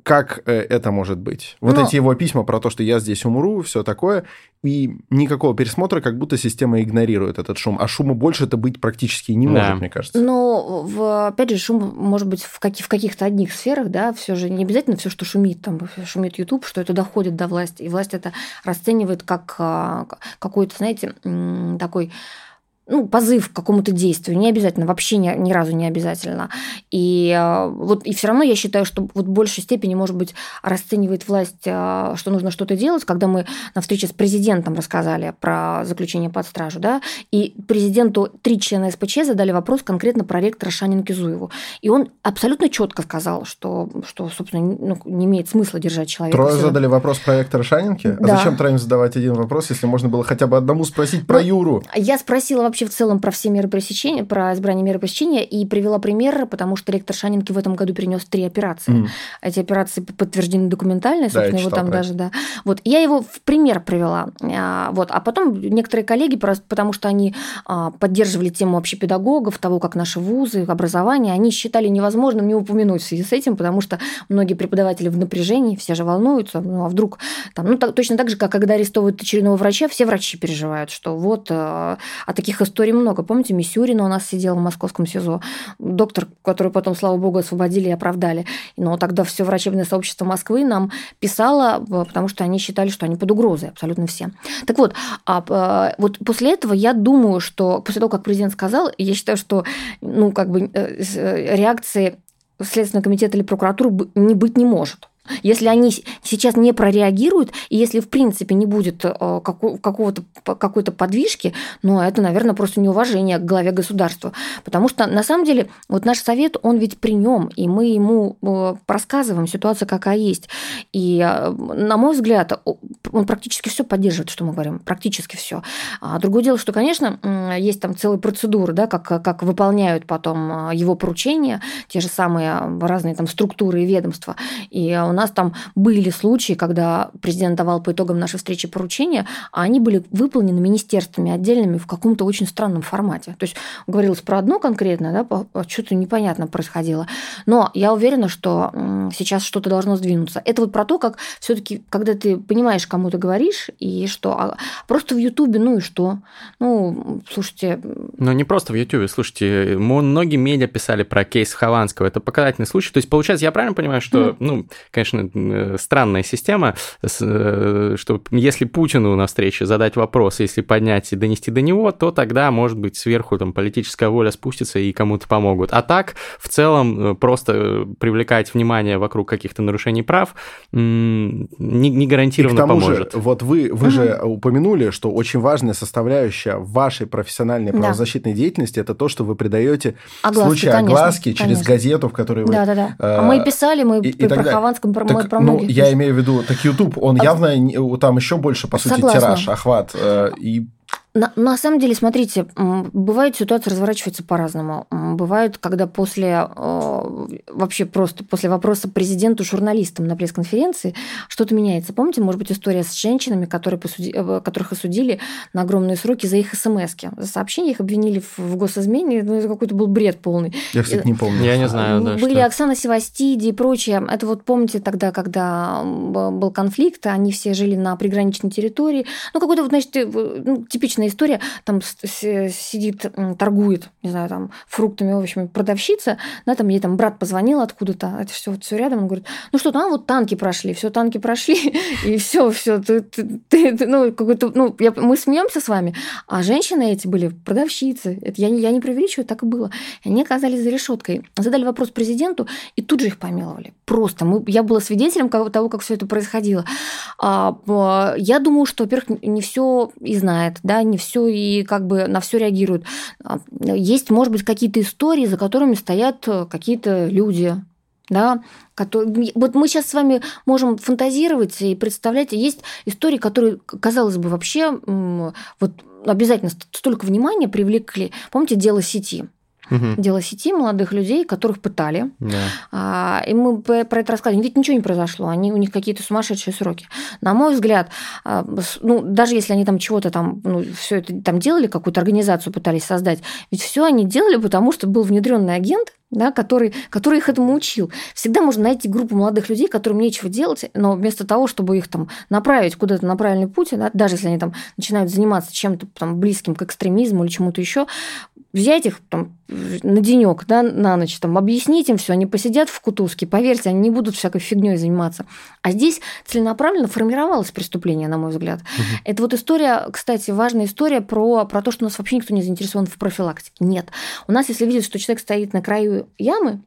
как э, это может быть? Вот Но... эти его письма про то, что я здесь умру, все такое, и никакого пересмотра, как будто система игнорирует этот шум. А шума больше это быть практически не может, да. мне кажется. Но, в, опять же, шум может быть в, каких, в каких-то одних сферах, да, все же не обязательно все, что шумит, там шумит YouTube, что это доходит до власти, и власть это расценивает как а, какой-то, знаете, такой ну, позыв к какому-то действию, не обязательно, вообще ни, ни разу не обязательно. И э, вот и все равно я считаю, что вот в большей степени, может быть, расценивает власть, э, что нужно что-то делать, когда мы на встрече с президентом рассказали про заключение под стражу, да, и президенту три члена СПЧ задали вопрос конкретно про ректора Шанин Кизуеву. И он абсолютно четко сказал, что, что собственно, ну, не имеет смысла держать человека. Трое задали вопрос про ректора Шанинки? А да. А зачем троим задавать один вопрос, если можно было хотя бы одному спросить про ну, Юру? Я спросила вообще вообще в целом про все меры пресечения, про избрание меры пресечения и привела пример, потому что ректор Шанинки в этом году принес три операции. Mm. Эти операции подтверждены документально, собственно, да, его там даже, да. Вот, я его в пример привела. А, вот, а потом некоторые коллеги, потому что они а, поддерживали тему общепедагогов, того, как наши вузы, образование, они считали невозможным не упомянуть в связи с этим, потому что многие преподаватели в напряжении, все же волнуются, ну а вдруг там, ну так, точно так же, как когда арестовывают очередного врача, все врачи переживают, что вот а таких историй много. Помните, Мисюрина у нас сидела в московском СИЗО, доктор, который потом, слава богу, освободили и оправдали. Но тогда все врачебное сообщество Москвы нам писало, потому что они считали, что они под угрозой, абсолютно все. Так вот, а, а, вот после этого я думаю, что после того, как президент сказал, я считаю, что ну, как бы э, э, реакции Следственного комитета или прокуратуры не быть не может. Если они сейчас не прореагируют, и если в принципе не будет э, какого-то, какой-то подвижки, ну, это, наверное, просто неуважение к главе государства. Потому что, на самом деле, вот наш совет, он ведь при нем, и мы ему э, рассказываем ситуацию, какая есть. И, э, на мой взгляд, он практически все поддерживает, что мы говорим, практически все. А другое дело, что, конечно, есть там целые процедуры, да, как, как выполняют потом его поручения, те же самые разные там структуры и ведомства. И у нас там были случаи, когда президент давал по итогам нашей встречи поручения, а они были выполнены министерствами отдельными в каком-то очень странном формате. То есть говорилось про одно конкретно, да, а что-то непонятно происходило. Но я уверена, что сейчас что-то должно сдвинуться. Это вот про то, как все таки когда ты понимаешь, кому ты говоришь, и что а просто в Ютубе, ну и что? Ну, слушайте... Ну, не просто в Ютубе, слушайте, многие медиа писали про кейс Хованского, это показательный случай. То есть, получается, я правильно понимаю, что, mm. ну, конечно, конечно, э, странная система, э, что если Путину на встрече задать вопрос, если поднять и донести до него, то тогда, может быть, сверху там политическая воля спустится и кому-то помогут. А так, в целом, просто привлекать внимание вокруг каких-то нарушений прав не, не гарантированно и к тому поможет. Же, вот вы, вы же упомянули, что очень важная составляющая вашей профессиональной правозащитной да. деятельности это то, что вы придаете огласки, случае огласки конечно, через газету, в которой вы... Да-да-да. Э, а мы писали, мы и, про Хованском, про, так, про. Ну, я имею в виду, так YouTube, он а... явно, там еще больше, по сути, Согласна. тираж, охват. Э, и на, на самом деле, смотрите, бывает ситуация разворачивается по-разному. Бывает, когда после э, вообще просто после вопроса президенту журналистам на пресс-конференции что-то меняется. Помните, может быть, история с женщинами, которые посуди, э, которых осудили на огромные сроки за их смс -ки. За сообщения их обвинили в, в госизмене. Ну, это какой-то был бред полный. Я, кстати, не помню. Я не знаю, да, Были что... Оксана Севастиди и прочее. Это вот помните тогда, когда был конфликт, они все жили на приграничной территории. Ну, какой-то вот, значит, э, ну, типичный обычная история, там сидит, торгует, не знаю, там фруктами, овощами продавщица, да, там ей там брат позвонил откуда-то, это все вот все рядом, он говорит, ну что, там вот танки прошли, все танки прошли, и все, все, ты, ты, ты, ну какой-то, ну я, мы смеемся с вами, а женщины эти были продавщицы, это я, я не преувеличиваю, так и было, они оказались за решеткой, задали вопрос президенту и тут же их помиловали, просто, мы, я была свидетелем того, как все это происходило. А, я думаю, что, во-первых, не все и знает, да, не все и как бы на все реагируют. А, есть, может быть, какие-то истории, за которыми стоят э, какие-то люди, да, которые... Вот мы сейчас с вами можем фантазировать и представлять. Есть истории, которые, казалось бы, вообще вот обязательно столько внимания привлекли. Помните дело сети? Угу. дело сети молодых людей, которых пытали. Да. А, и мы про это рассказывали. Ведь ничего не произошло, они, у них какие-то сумасшедшие сроки. На мой взгляд, а, ну, даже если они там чего-то там, ну, все это там делали, какую-то организацию пытались создать, ведь все они делали, потому что был внедренный агент, да, который, который их этому учил. Всегда можно найти группу молодых людей, которым нечего делать, но вместо того, чтобы их там направить куда-то на правильный путь, да, даже если они там начинают заниматься чем-то там близким к экстремизму или чему-то еще, взять их там на денек, да, на ночь, там, объяснить им все, они посидят в кутузке, поверьте, они не будут всякой фигней заниматься. А здесь целенаправленно формировалось преступление, на мой взгляд. Угу. Это вот история, кстати, важная история про, про то, что у нас вообще никто не заинтересован в профилактике. Нет. У нас, если видят, что человек стоит на краю ямы,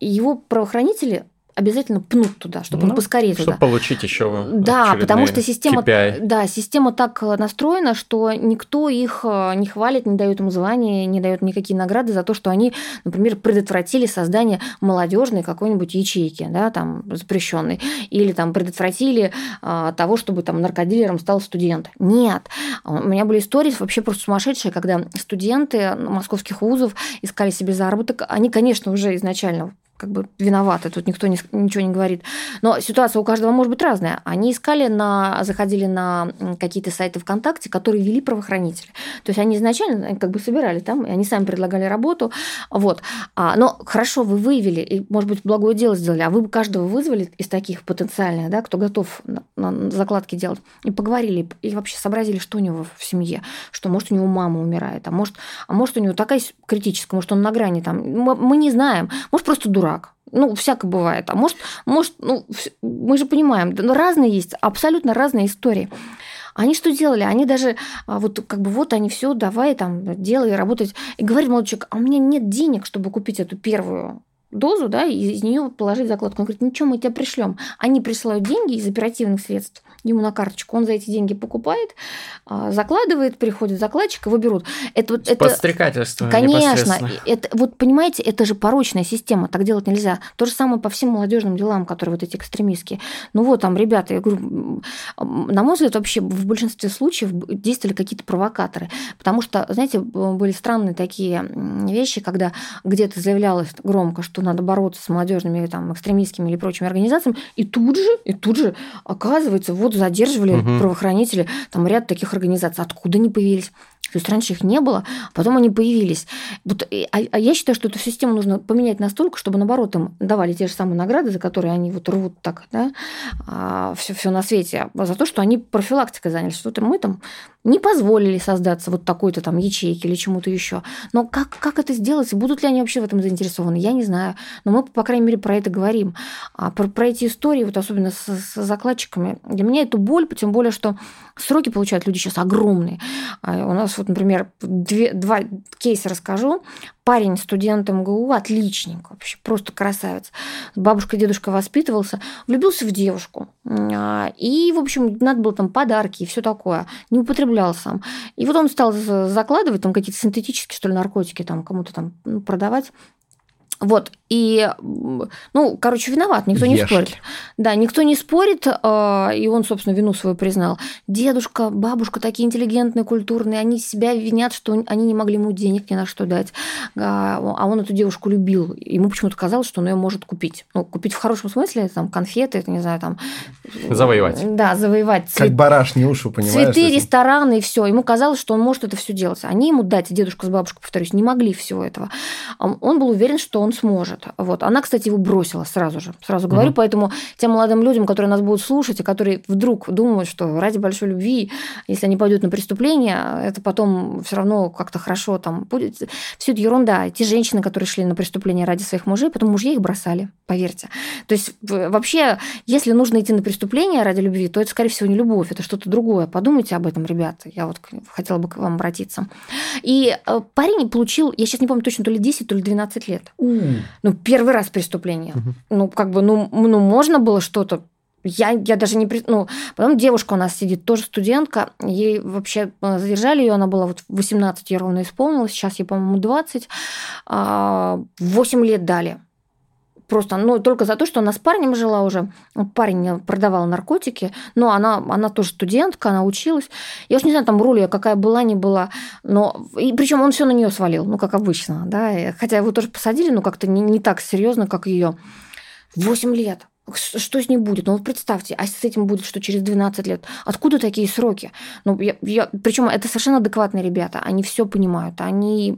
его правоохранители обязательно пнут туда, чтобы ну, он поскорее чтобы туда. получить еще Да, потому что система, KPI. да, система так э, настроена, что никто их э, не хвалит, не дает им звания, не дает никакие награды за то, что они, например, предотвратили создание молодежной какой-нибудь ячейки, да, там запрещенной, или там предотвратили а, того, чтобы там наркодилером стал студент. Нет, у меня были истории вообще просто сумасшедшие, когда студенты московских вузов искали себе заработок, они, конечно, уже изначально как бы виноваты, тут никто не, ничего не говорит. Но ситуация у каждого может быть разная. Они искали на, заходили на какие-то сайты ВКонтакте, которые вели правоохранители. То есть они изначально как бы собирали там, и они сами предлагали работу. Вот. А, но хорошо, вы выявили, и, может быть, благое дело сделали, а вы бы каждого вызвали из таких потенциальных, да, кто готов на, на закладки делать, и поговорили, и вообще сообразили, что у него в семье, что, может, у него мама умирает, а может, а может у него такая критическая, может, он на грани там, мы не знаем, может, просто дурак, дурак. Ну, всякое бывает. А может, может, ну, мы же понимаем, ну, разные есть, абсолютно разные истории. Они что делали? Они даже а, вот как бы вот они все, давай там делай, работать. И говорит молодой человек, а у меня нет денег, чтобы купить эту первую дозу, да, и из нее положить закладку. Он говорит, ничего, мы тебя пришлем. Они присылают деньги из оперативных средств ему на карточку, он за эти деньги покупает, а, закладывает, приходит закладчик, его берут. Это, вот, это, Подстрекательство. Конечно. Это, вот понимаете, это же порочная система, так делать нельзя. То же самое по всем молодежным делам, которые вот эти экстремистские. Ну вот там, ребята, я говорю, на мой взгляд, вообще в большинстве случаев действовали какие-то провокаторы. Потому что, знаете, были странные такие вещи, когда где-то заявлялось громко, что надо бороться с молодежными там, экстремистскими или прочими организациями, и тут же, и тут же оказывается, вот задерживали угу. правоохранители, там ряд таких организаций. Откуда они появились? То есть раньше их не было, потом они появились. Вот, а, а я считаю, что эту систему нужно поменять настолько, чтобы, наоборот, им давали те же самые награды, за которые они вот рвут так, да, все, а, все на свете, а за то, что они профилактикой занялись, что-то мы там не позволили создаться вот такой-то там ячейки или чему-то еще. Но как, как это сделать? Будут ли они вообще в этом заинтересованы? Я не знаю. Но мы, по крайней мере, про это говорим. А про, про эти истории, вот особенно с, с закладчиками, для меня это боль, тем более, что сроки получают люди сейчас огромные. А у нас вот, например, две, два кейса расскажу. Парень, студент МГУ, отличник, вообще просто красавец. Бабушка, дедушка воспитывался, влюбился в девушку. А, и, в общем, надо было там подарки и все такое. Не употреблял сам. И вот он стал закладывать там какие-то синтетические, что ли, наркотики там кому-то там ну, продавать. Вот, и, ну, короче, виноват, никто Ешки. не спорит. Да, никто не спорит, а, и он, собственно, вину свою признал. Дедушка, бабушка такие интеллигентные, культурные, они себя винят, что они не могли ему денег ни на что дать. А, а он эту девушку любил. Ему почему-то казалось, что он ее может купить. Ну, купить в хорошем смысле, там, конфеты, не знаю, там... Завоевать. Да, завоевать. Цвет... Как барашни уши, понимаешь? Цветы, рестораны и все. Ему казалось, что он может это все делать. Они ему дать, дедушка с бабушкой, повторюсь, не могли всего этого. Он был уверен, что он сможет. Вот. Она, кстати, его бросила сразу же. Сразу говорю, угу. поэтому тем молодым людям, которые нас будут слушать, и которые вдруг думают, что ради большой любви, если они пойдут на преступление, это потом все равно как-то хорошо там будет. Все это ерунда. Те женщины, которые шли на преступление ради своих мужей, потом мужья их бросали, поверьте. То есть вообще, если нужно идти на преступление ради любви, то это, скорее всего, не любовь, это что-то другое. Подумайте об этом, ребята. Я вот хотела бы к вам обратиться. И э, парень получил, я сейчас не помню точно, то ли 10, то ли 12 лет. Ну, первый раз преступление. Угу. Ну, как бы, ну, ну, можно было что-то я, я даже не... Ну, потом девушка у нас сидит, тоже студентка. Ей вообще э, задержали ее, она была вот 18 ей ровно исполнилась, сейчас ей, по-моему, 20. 8 а, лет дали. Просто, ну, только за то, что она с парнем жила уже. Парень продавал наркотики, но она, она тоже студентка, она училась. Я уж не знаю, там роль какая была, не была. Но... И причем он все на нее свалил, ну, как обычно, да. Хотя его тоже посадили, но как-то не, не так серьезно, как ее. Восемь лет что с ней будет? Ну вот представьте, а с этим будет что через 12 лет? Откуда такие сроки? Ну, я, я, причем это совершенно адекватные ребята, они все понимают, они,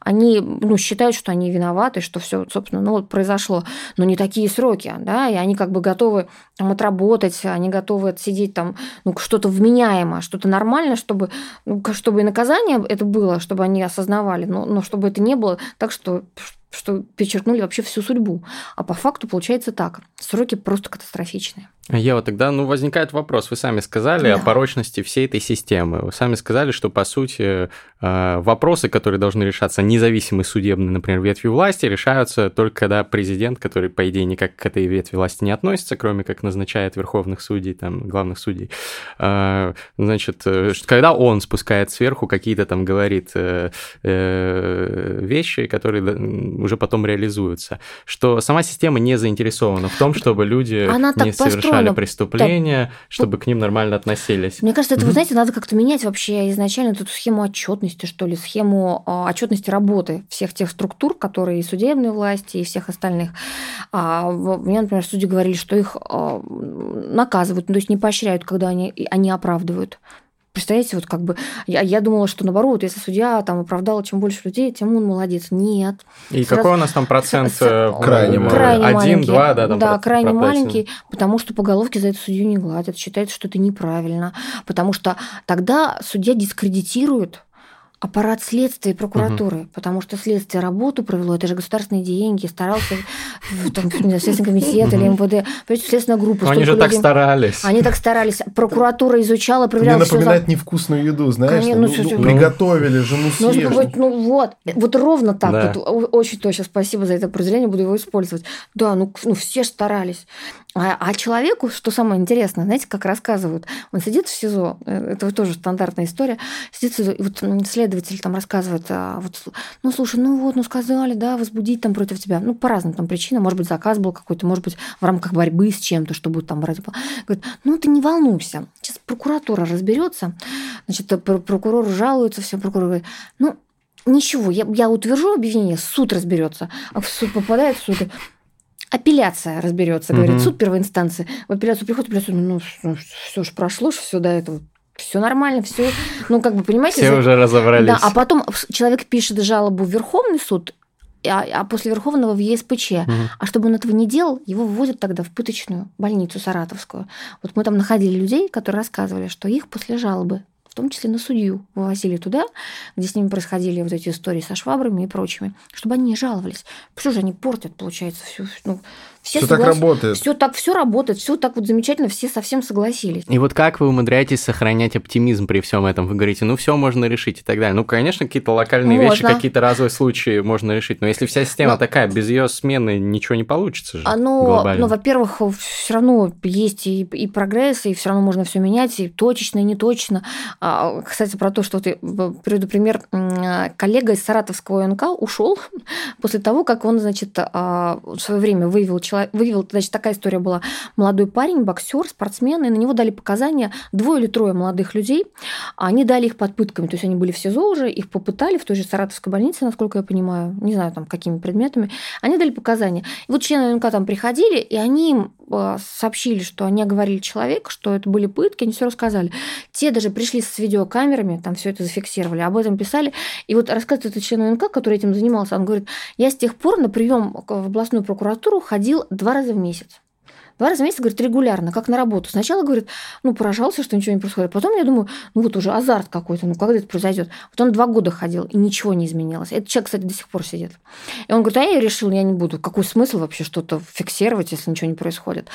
они ну, считают, что они виноваты, что все, собственно, ну вот произошло, но не такие сроки, да, и они как бы готовы там отработать, они готовы отсидеть там ну, что-то вменяемое, что-то нормальное, чтобы, ну, чтобы и наказание это было, чтобы они осознавали, но, но чтобы это не было так, что что перечеркнули вообще всю судьбу. А по факту получается так. Сроки просто катастрофичные. Ева, тогда ну, возникает вопрос. Вы сами сказали да. о порочности всей этой системы. Вы сами сказали, что, по сути, э, вопросы, которые должны решаться независимой судебной, например, ветви власти, решаются только когда президент, который, по идее, никак к этой ветви власти не относится, кроме как назначает верховных судей, там, главных судей, э, значит, э, когда он спускает сверху какие-то там, говорит, вещи, которые уже потом реализуются, что сама система не заинтересована в том, чтобы люди Она не совершали совершали преступления, да. чтобы к ним нормально относились. Мне кажется, это, вы знаете, надо как-то менять вообще изначально эту схему отчетности, что ли, схему а, отчетности работы всех тех структур, которые и судебной власти, и всех остальных. А, мне, например, судьи говорили, что их а, наказывают, ну, то есть не поощряют, когда они, они оправдывают. Представляете, вот как бы я, я думала, что наоборот, если судья там оправдал чем больше людей, тем он молодец. Нет. И Сразу... какой у нас там процент с, э, крайне, крайне Один, маленький. два, да, там Да, крайне маленький, потому что по головке за это судью не гладят, считается, что это неправильно, потому что тогда судья дискредитирует аппарат следствия и прокуратуры, угу. потому что следствие работу провело, это же государственные деньги, старался там, Следственный комитет или МВД, следственная группа. Они же так старались. Они так старались. Прокуратура изучала, проверяла. Мне напоминает невкусную еду, знаешь, ну, ну, приготовили же, ну ну вот, вот ровно так. Очень точно, спасибо за это определение, буду его использовать. Да, ну, ну все старались. А, а человеку, что самое интересное, знаете, как рассказывают, он сидит в СИЗО, э, это тоже стандартная история, сидит в СИЗО, и вот следователь там рассказывает, а, вот, ну, слушай, ну вот, ну сказали, да, возбудить там против тебя, ну, по разным там причинам, может быть, заказ был какой-то, может быть, в рамках борьбы с чем-то, что будет там брать. Говорит, ну, ты не волнуйся, сейчас прокуратура разберется, значит, прокурор жалуется, все, прокурор говорит, ну, ничего, я, я утвержу обвинение, суд разберется, а в суд попадает суд, апелляция разберется, говорит, угу. суд первой инстанции. В апелляцию приходит, апелляцию, ну, все же прошло, все до этого все нормально, все, ну, как бы, понимаете? Все уже разобрались. Да, а потом человек пишет жалобу в Верховный суд, а, а после Верховного в ЕСПЧ. Угу. А чтобы он этого не делал, его вводят тогда в пыточную больницу саратовскую. Вот мы там находили людей, которые рассказывали, что их после жалобы том числе на судью, вывозили туда, где с ними происходили вот эти истории со швабрами и прочими, чтобы они не жаловались. Что же они портят, получается, всю, ну, все, все соглас... так работает. Все так, все работает, все так вот замечательно, все совсем согласились. И вот как вы умудряетесь сохранять оптимизм при всем этом? Вы говорите, ну все можно решить и так далее. Ну, конечно, какие-то локальные можно. вещи, какие-то разовые случаи можно решить. Но если вся система но... такая, без ее смены ничего не получится же. Оно, ну, во-первых, все равно есть и, и прогресс, и все равно можно все менять, и точечно, и не точно. А, кстати, про то, что ты приведу пример, коллега из Саратовского ОНК ушел после того, как он, значит, а, в свое время выявил человека человек, выявил, значит, такая история была. Молодой парень, боксер, спортсмен, и на него дали показания двое или трое молодых людей. Они дали их под пытками, то есть они были в СИЗО уже, их попытали в той же Саратовской больнице, насколько я понимаю, не знаю, там, какими предметами. Они дали показания. И вот члены НК там приходили, и они им а, сообщили, что они оговорили человека, что это были пытки, они все рассказали. Те даже пришли с видеокамерами, там все это зафиксировали, об этом писали. И вот рассказывает этот член НК, который этим занимался, он говорит, я с тех пор на прием в областную прокуратуру ходил два раза в месяц. Два раза в месяц, говорит, регулярно, как на работу. Сначала, говорит, ну, поражался, что ничего не происходит. Потом я думаю, ну, вот уже азарт какой-то, ну, когда это произойдет. Вот он два года ходил, и ничего не изменилось. Этот человек, кстати, до сих пор сидит. И он говорит, а я решил, я не буду. Какой смысл вообще что-то фиксировать, если ничего не происходит?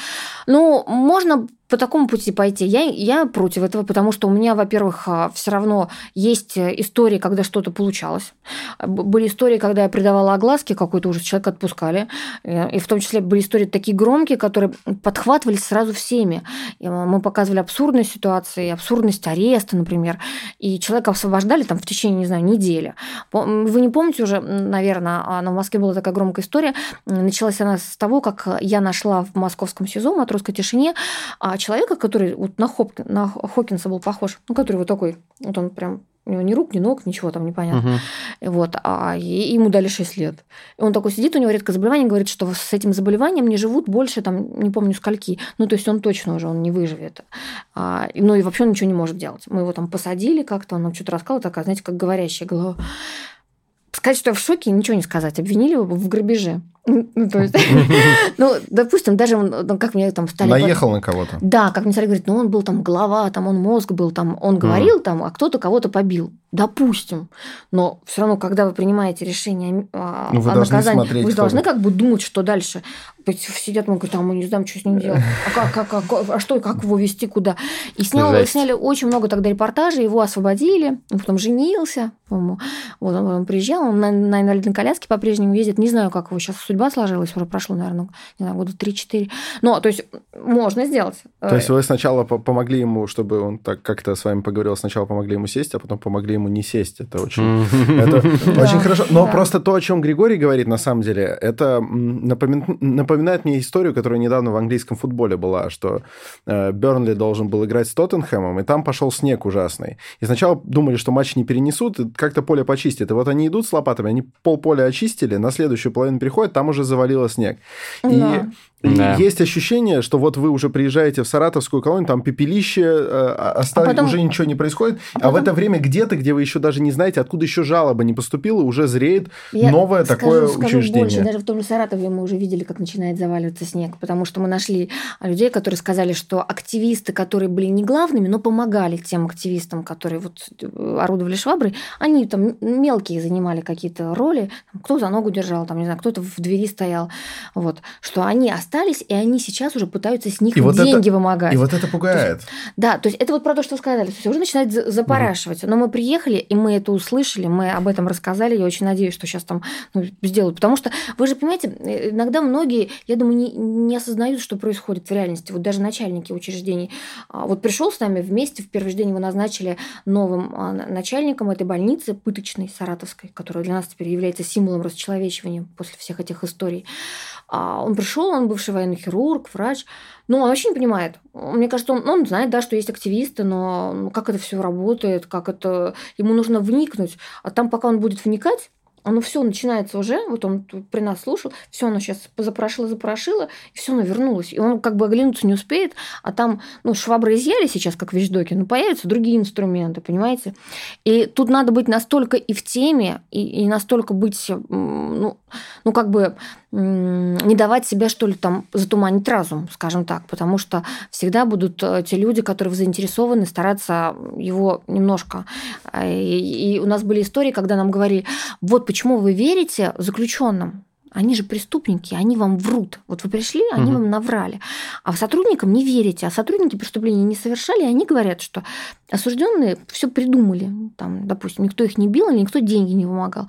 Ну, можно по такому пути пойти. Я, я против этого, потому что у меня, во-первых, а, все равно есть истории, когда что-то получалось. Были истории, когда я придавала огласки, какой-то уже человек отпускали. И в том числе были истории такие громкие, которые подхватывались сразу всеми. И мы показывали абсурдные ситуации, абсурдность ареста, например. И человека освобождали там в течение, не знаю, недели. Вы не помните уже, наверное, а, но в Москве была такая громкая история. Началась она с того, как я нашла в московском СИЗО, матросской тишине, а, человека, который вот на, Хоп, на Хокинса был похож, ну, который вот такой, вот он прям у него ни рук, ни ног, ничего там непонятно. Угу. Вот, а ему дали 6 лет. И он такой сидит, у него редкое заболевание, говорит, что с этим заболеванием не живут больше, там, не помню, скольки. Ну, то есть он точно уже, он не выживет. А, ну, и вообще он ничего не может делать. Мы его там посадили как-то, он нам что-то рассказал, такая, знаете, как говорящая голова. Сказать, что я в шоке, ничего не сказать. Обвинили его в грабеже. Ну, то есть, ну, допустим, даже ну, как мне там стали... Наехал на кого-то. Да, как мне стали говорить, ну, он был там глава, там он мозг был, там он говорил, там, а кто-то кого-то побил. Допустим. Но все равно, когда вы принимаете решение о, ну, вы о наказании, вы должны как бы думать, что дальше. Сидят, мы говорим, а мы не знаем, что с ним делать. А, как, как, а что, как его вести, куда? И снял, сняли очень много тогда репортажей, его освободили, он потом женился, по-моему. Вот он, он приезжал, он на, на инвалидной коляске по-прежнему ездит. Не знаю, как его сейчас судьба сложилась, уже прошло, наверное, не знаю, года 3-4. Но, то есть, можно сделать. То есть, вы сначала помогли ему, чтобы он так как-то с вами поговорил, сначала помогли ему сесть, а потом помогли ему не сесть. Это очень, это очень хорошо. Но просто то, о чем Григорий говорит, на самом деле, это напоминает мне историю, которая недавно в английском футболе была, что э, Бернли должен был играть с Тоттенхэмом, и там пошел снег ужасный. И сначала думали, что матч не перенесут, и как-то поле почистят. И вот они идут с лопатами, они пол поля очистили, на следующую половину приходят, там уже завалило снег. Да. И да. есть ощущение, что вот вы уже приезжаете в Саратовскую колонию, там пепелище, э, осталось, а потом... уже ничего не происходит, а, потом... а в это время где-то, где вы еще даже не знаете, откуда еще жалоба не поступила, уже зреет Я новое скажу, такое скажу учреждение. Больше. Даже в том же Саратове мы уже видели, как начинает заваливаться снег, потому что мы нашли людей, которые сказали, что активисты, которые были не главными, но помогали тем активистам, которые вот э, орудовали шваброй, они там мелкие занимали какие-то роли, кто за ногу держал, там, не знаю, кто-то в двери стоял, вот, что они остались, и они сейчас уже пытаются с них и вот деньги это, вымогать. И вот это пугает. То есть, да, то есть это вот про то, что сказали. То есть уже начинает запорашивать. Но мы приехали, и мы это услышали, мы об этом рассказали. Я очень надеюсь, что сейчас там ну, сделают. Потому что, вы же понимаете, иногда многие, я думаю, не, не осознают, что происходит в реальности. Вот даже начальники учреждений. А, вот пришел с нами вместе, в первый же день его назначили новым а, начальником этой больницы, пыточной, саратовской, которая для нас теперь является символом расчеловечивания после всех этих историй. А он пришел, он бывший военный хирург, врач. Ну, он вообще не понимает. Мне кажется, он, он знает, да, что есть активисты, но ну, как это все работает, как это... Ему нужно вникнуть. А там, пока он будет вникать, оно все начинается уже, вот он при нас слушал, все оно сейчас запрошило, запрошило, и все оно вернулось. И он как бы оглянуться не успеет, а там, ну, швабры изъяли сейчас, как вещдоки, но появятся другие инструменты, понимаете? И тут надо быть настолько и в теме, и, и настолько быть, ну, ну, как бы не давать себе, что ли, там затуманить разум, скажем так, потому что всегда будут э, те люди, которые заинтересованы стараться его немножко. Э, и у нас были истории, когда нам говорили, вот почему вы верите заключенным, они же преступники, они вам врут. Вот вы пришли, они угу. вам наврали. А сотрудникам не верите, а сотрудники преступления не совершали, и они говорят, что осужденные все придумали. Там, допустим, никто их не бил, или никто деньги не вымогал.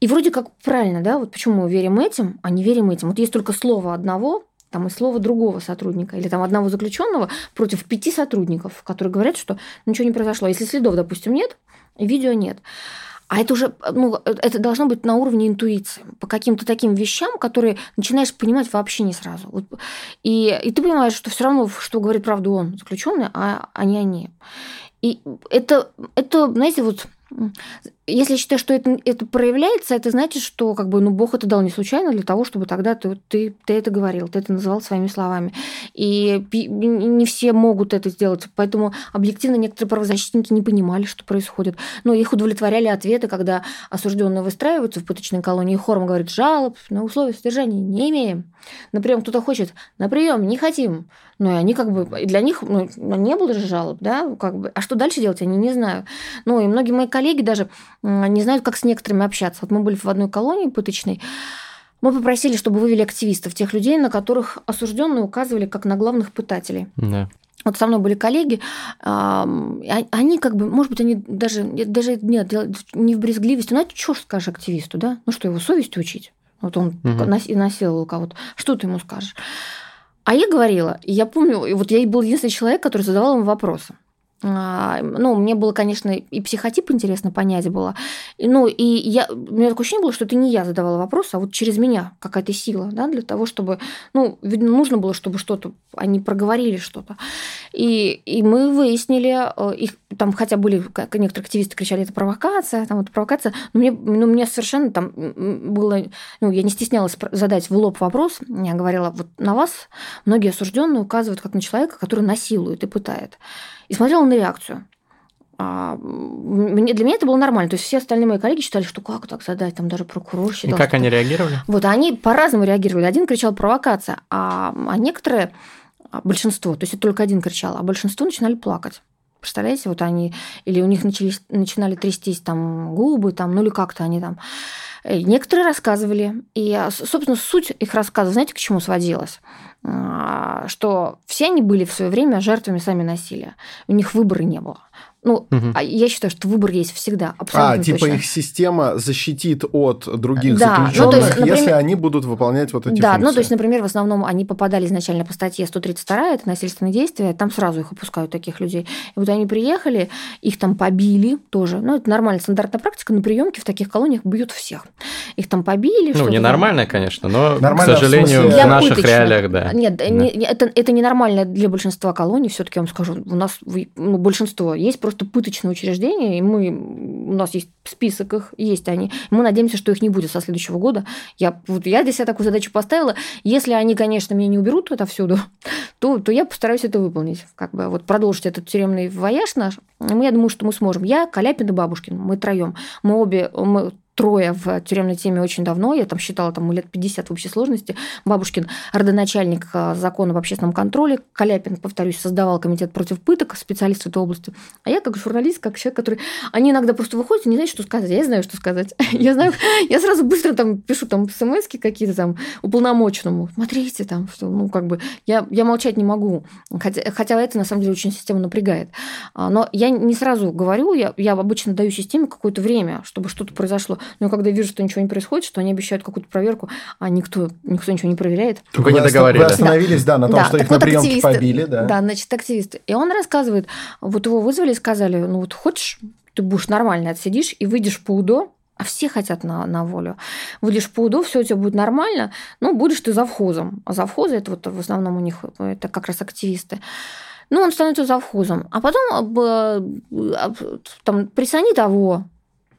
И вроде как правильно, да, вот почему мы верим этим, а не верим этим. Вот есть только слово одного, там и слово другого сотрудника, или там одного заключенного против пяти сотрудников, которые говорят, что ничего не произошло. Если следов, допустим, нет, видео нет. А это уже, ну, это должно быть на уровне интуиции, по каким-то таким вещам, которые начинаешь понимать вообще не сразу. Вот. И, и ты понимаешь, что все равно, что говорит правду он, заключенный, а, а не они. И это, это, знаете, вот если я считаю, что это, это проявляется, это значит, что как бы, ну, Бог это дал не случайно для того, чтобы тогда ты, ты, ты это говорил, ты это называл своими словами. И не все могут это сделать, поэтому объективно некоторые правозащитники не понимали, что происходит. Но их удовлетворяли ответы, когда осужденные выстраиваются в пыточной колонии, хором говорит, жалоб на условия содержания не имеем. На прием кто-то хочет, на прием не хотим. Ну, и они как бы, для них ну, не было же жалоб, да, как бы. А что дальше делать, они не знают. Ну, и многие мои коллеги даже не знают, как с некоторыми общаться. Вот мы были в одной колонии пыточной, мы попросили, чтобы вывели активистов, тех людей, на которых осужденные указывали как на главных пытателей. Да. Вот со мной были коллеги, они как бы, может быть, они даже, даже нет, не в брезгливости, ну, а что скажешь активисту, да? Ну, что его совесть учить? Вот он угу. насиловал кого-то. Что ты ему скажешь? А я говорила, я помню, вот я был единственный человек, который задавал ему вопросы. А, ну, мне было, конечно, и психотип интересно понять было. Ну, и я, у меня такое ощущение было, что это не я задавала вопрос, а вот через меня какая-то сила, да, для того, чтобы, ну, видно, нужно было, чтобы что-то, они проговорили что-то. И, и мы выяснили, э, их там, хотя были, некоторые активисты кричали, это провокация, там, это провокация, но мне, ну, мне совершенно там было, ну, я не стеснялась задать в лоб вопрос, я говорила, вот на вас многие осужденные указывают как на человека, который насилует и пытает и смотрела на реакцию. А, мне, для меня это было нормально. То есть все остальные мои коллеги считали, что как так задать, там даже прокурор считал. И как они реагировали? Вот, они по-разному реагировали. Один кричал провокация, а, а некоторые, а, большинство, то есть это только один кричал, а большинство начинали плакать. Представляете, вот они, или у них начались, начинали трястись там губы, там, ну или как-то они там. Э, некоторые рассказывали, и, собственно, суть их рассказа, знаете, к чему сводилась? А, что все они были в свое время жертвами сами насилия. У них выбора не было. Ну, угу. я считаю, что выбор есть всегда. Абсолютно а, типа точно. их система защитит от других да, заключенных, ну, есть, например, если они будут выполнять вот эти да, функции. ну, то есть, например, в основном они попадали изначально по статье 132, это насильственные действия, там сразу их опускают, таких людей. И вот они приехали, их там побили тоже. Ну, это нормальная стандартная практика, на приемке в таких колониях бьют всех. Их там побили. Ну, ненормальная, там... конечно, но, Нормально, к сожалению, в, в наших пыточных. реалиях, да. Нет, да. Не, это, это ненормально для большинства колоний, все таки я вам скажу. У нас ну, большинство. Есть просто пыточные учреждения, учреждения, и мы, у нас есть список их, есть они. Мы надеемся, что их не будет со следующего года. Я, вот я для себя такую задачу поставила. Если они, конечно, меня не уберут это всюду, то, то я постараюсь это выполнить. Как бы вот продолжить этот тюремный вояж наш. Мы, я думаю, что мы сможем. Я, Каляпин и Бабушкин, мы троем. Мы обе, мы трое в тюремной теме очень давно. Я там считала, там, лет 50 в общей сложности. Бабушкин – родоначальник э, закона об общественном контроле. Каляпин, повторюсь, создавал комитет против пыток, специалист в этой области. А я как журналист, как человек, который... Они иногда просто выходят и не знают, что сказать. Я знаю, что сказать. Я знаю, я сразу быстро там пишу там смс какие-то там уполномоченному. Смотрите там, что, ну, как бы, я, я молчать не могу. Хотя, хотя это, на самом деле, очень систему напрягает. А, но я не сразу говорю, я, я обычно даю системе какое-то время, чтобы что-то произошло. Но когда вижу, что ничего не происходит, что они обещают какую-то проверку, а никто, никто ничего не проверяет. Только не договорились. Вы остановились, да, на том, да, что их вот на приемке побили. Да. да, значит, активисты. И он рассказывает, вот его вызвали и сказали, ну вот хочешь, ты будешь нормально отсидишь и выйдешь по УДО, а все хотят на, на волю. Выйдешь по УДО, все у тебя будет нормально, ну, будешь ты завхозом. А завхозы, это вот в основном у них, это как раз активисты. Ну, он становится завхозом. А потом э, там, присони того,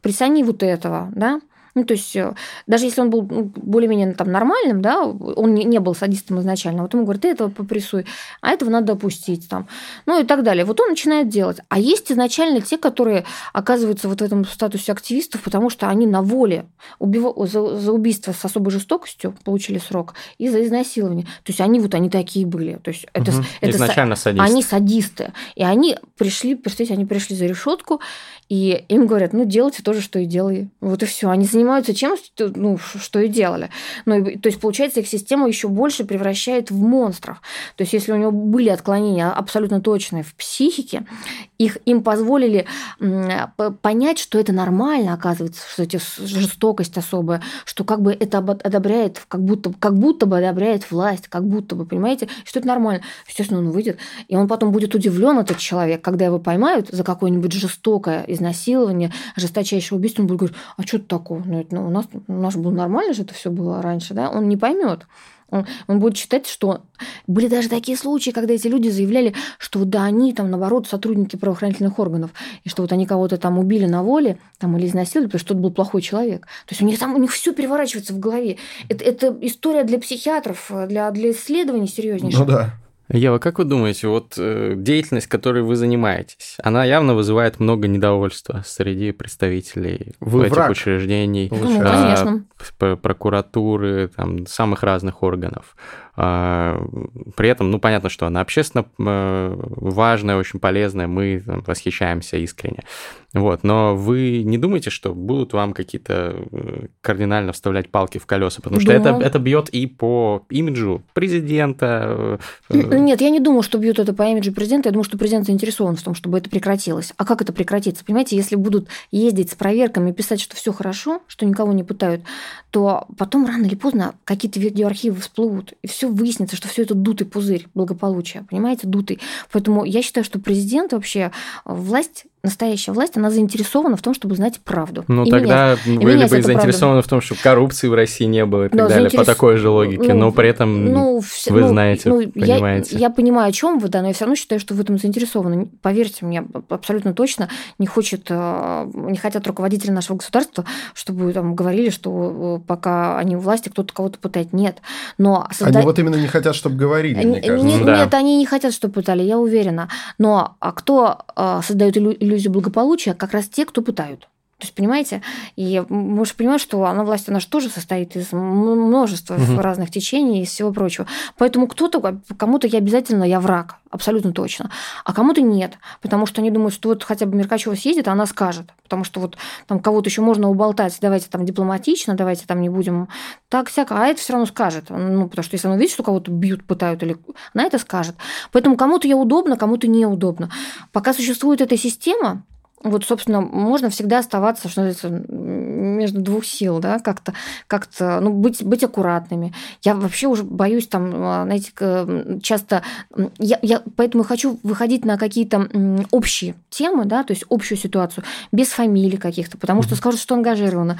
присони вот этого, да, Ну, то есть, э, даже если он был ну, более-менее там нормальным, да, он не, не был садистом изначально, вот ему говорят, ты этого попрессуй, а этого надо опустить там, ну и так далее. Вот он начинает делать. А есть изначально те, которые оказываются вот в этом статусе активистов, потому что они на воле убив... за, за убийство с особой жестокостью получили срок и за изнасилование. То есть они вот они такие были. То есть это, угу. это изначально садисты. Они садисты. И они пришли, представьте, они пришли за решетку, и им говорят, ну, делайте то же, что и делай. Вот и все. Они занимаются чем, ну, что и делали. Ну, и, то есть, получается, их система еще больше превращает в монстров. То есть, если у него были отклонения абсолютно точные в психике, их, им позволили понять, что это нормально, оказывается, что эти жестокость особая, что как бы это одобряет, как будто, как будто бы одобряет власть, как будто бы, понимаете, что это нормально. Естественно, он выйдет, и он потом будет удивлен, этот человек, когда его поймают за какое-нибудь жестокое изнасилование, жесточайшее убийство, он будет говорить, а что это такое? Ну, это, ну, у, нас, у нас было нормально же это все было раньше, да? Он не поймет. Он, он будет считать, что были даже такие случаи, когда эти люди заявляли, что да, они там, наоборот, сотрудники правоохранительных органов, и что вот они кого-то там убили на воле там, или изнасиловали, потому что это был плохой человек. То есть у них там у них все переворачивается в голове. Это, это история для психиатров, для, для исследований серьезнейших. Ну да. Ева, как вы думаете, вот э, деятельность, которой вы занимаетесь, она явно вызывает много недовольства среди представителей вы этих враг. учреждений, ну, конечно. прокуратуры, там, самых разных органов. А, при этом, ну, понятно, что она общественно э, важная, очень полезная, мы там, восхищаемся искренне. Вот, но вы не думаете, что будут вам какие-то э, кардинально вставлять палки в колеса? Потому что это, это бьет и по имиджу президента. Э, нет, я не думаю, что бьют это по имиджу президента. Я думаю, что президент заинтересован в том, чтобы это прекратилось. А как это прекратится? Понимаете, если будут ездить с проверками, писать, что все хорошо, что никого не пытают, то потом рано или поздно какие-то видеоархивы всплывут, и все выяснится, что все это дутый пузырь благополучия. Понимаете, дутый. Поэтому я считаю, что президент вообще власть настоящая власть, она заинтересована в том, чтобы знать правду. Ну, и тогда менять, вы либо заинтересованы правду. в том, чтобы коррупции в России не было и так да, далее, заинтерес... по такой же логике, ну, но при этом ну, все, вы ну, знаете, ну, понимаете. Я, я понимаю, о чем вы, да, но я все равно считаю, что в этом заинтересованы. Поверьте мне, абсолютно точно не хочет, э, не хотят руководители нашего государства, чтобы там говорили, что э, пока они у власти, кто-то кого-то пытает. Нет. Но созда... Они вот именно не хотят, чтобы говорили, мне кажется. Нет, да. нет, они не хотят, чтобы пытали, я уверена. Но а кто э, создает иллюзию иллюзию благополучия как раз те, кто пытают. То есть, понимаете, и мы же понимаем, что она власть, она же тоже состоит из множества угу. разных течений и всего прочего. Поэтому кто-то, кому-то я обязательно, я враг, абсолютно точно, а кому-то нет, потому что они думают, что вот хотя бы Меркачева съедет, а она скажет, потому что вот там кого-то еще можно уболтать, давайте там дипломатично, давайте там не будем так всяко, а это все равно скажет, ну, потому что если она видит, что кого-то бьют, пытают, или она это скажет. Поэтому кому-то я удобно, кому-то неудобно. Пока существует эта система, вот, собственно, можно всегда оставаться, что называется, между двух сил, да, как-то, как-то, ну, быть, быть аккуратными. Я вообще уже боюсь там, а, знаете, часто, я, я поэтому хочу выходить на какие-то общие темы, да, то есть общую ситуацию, без фамилий каких-то, потому что скажут, что ангажировано.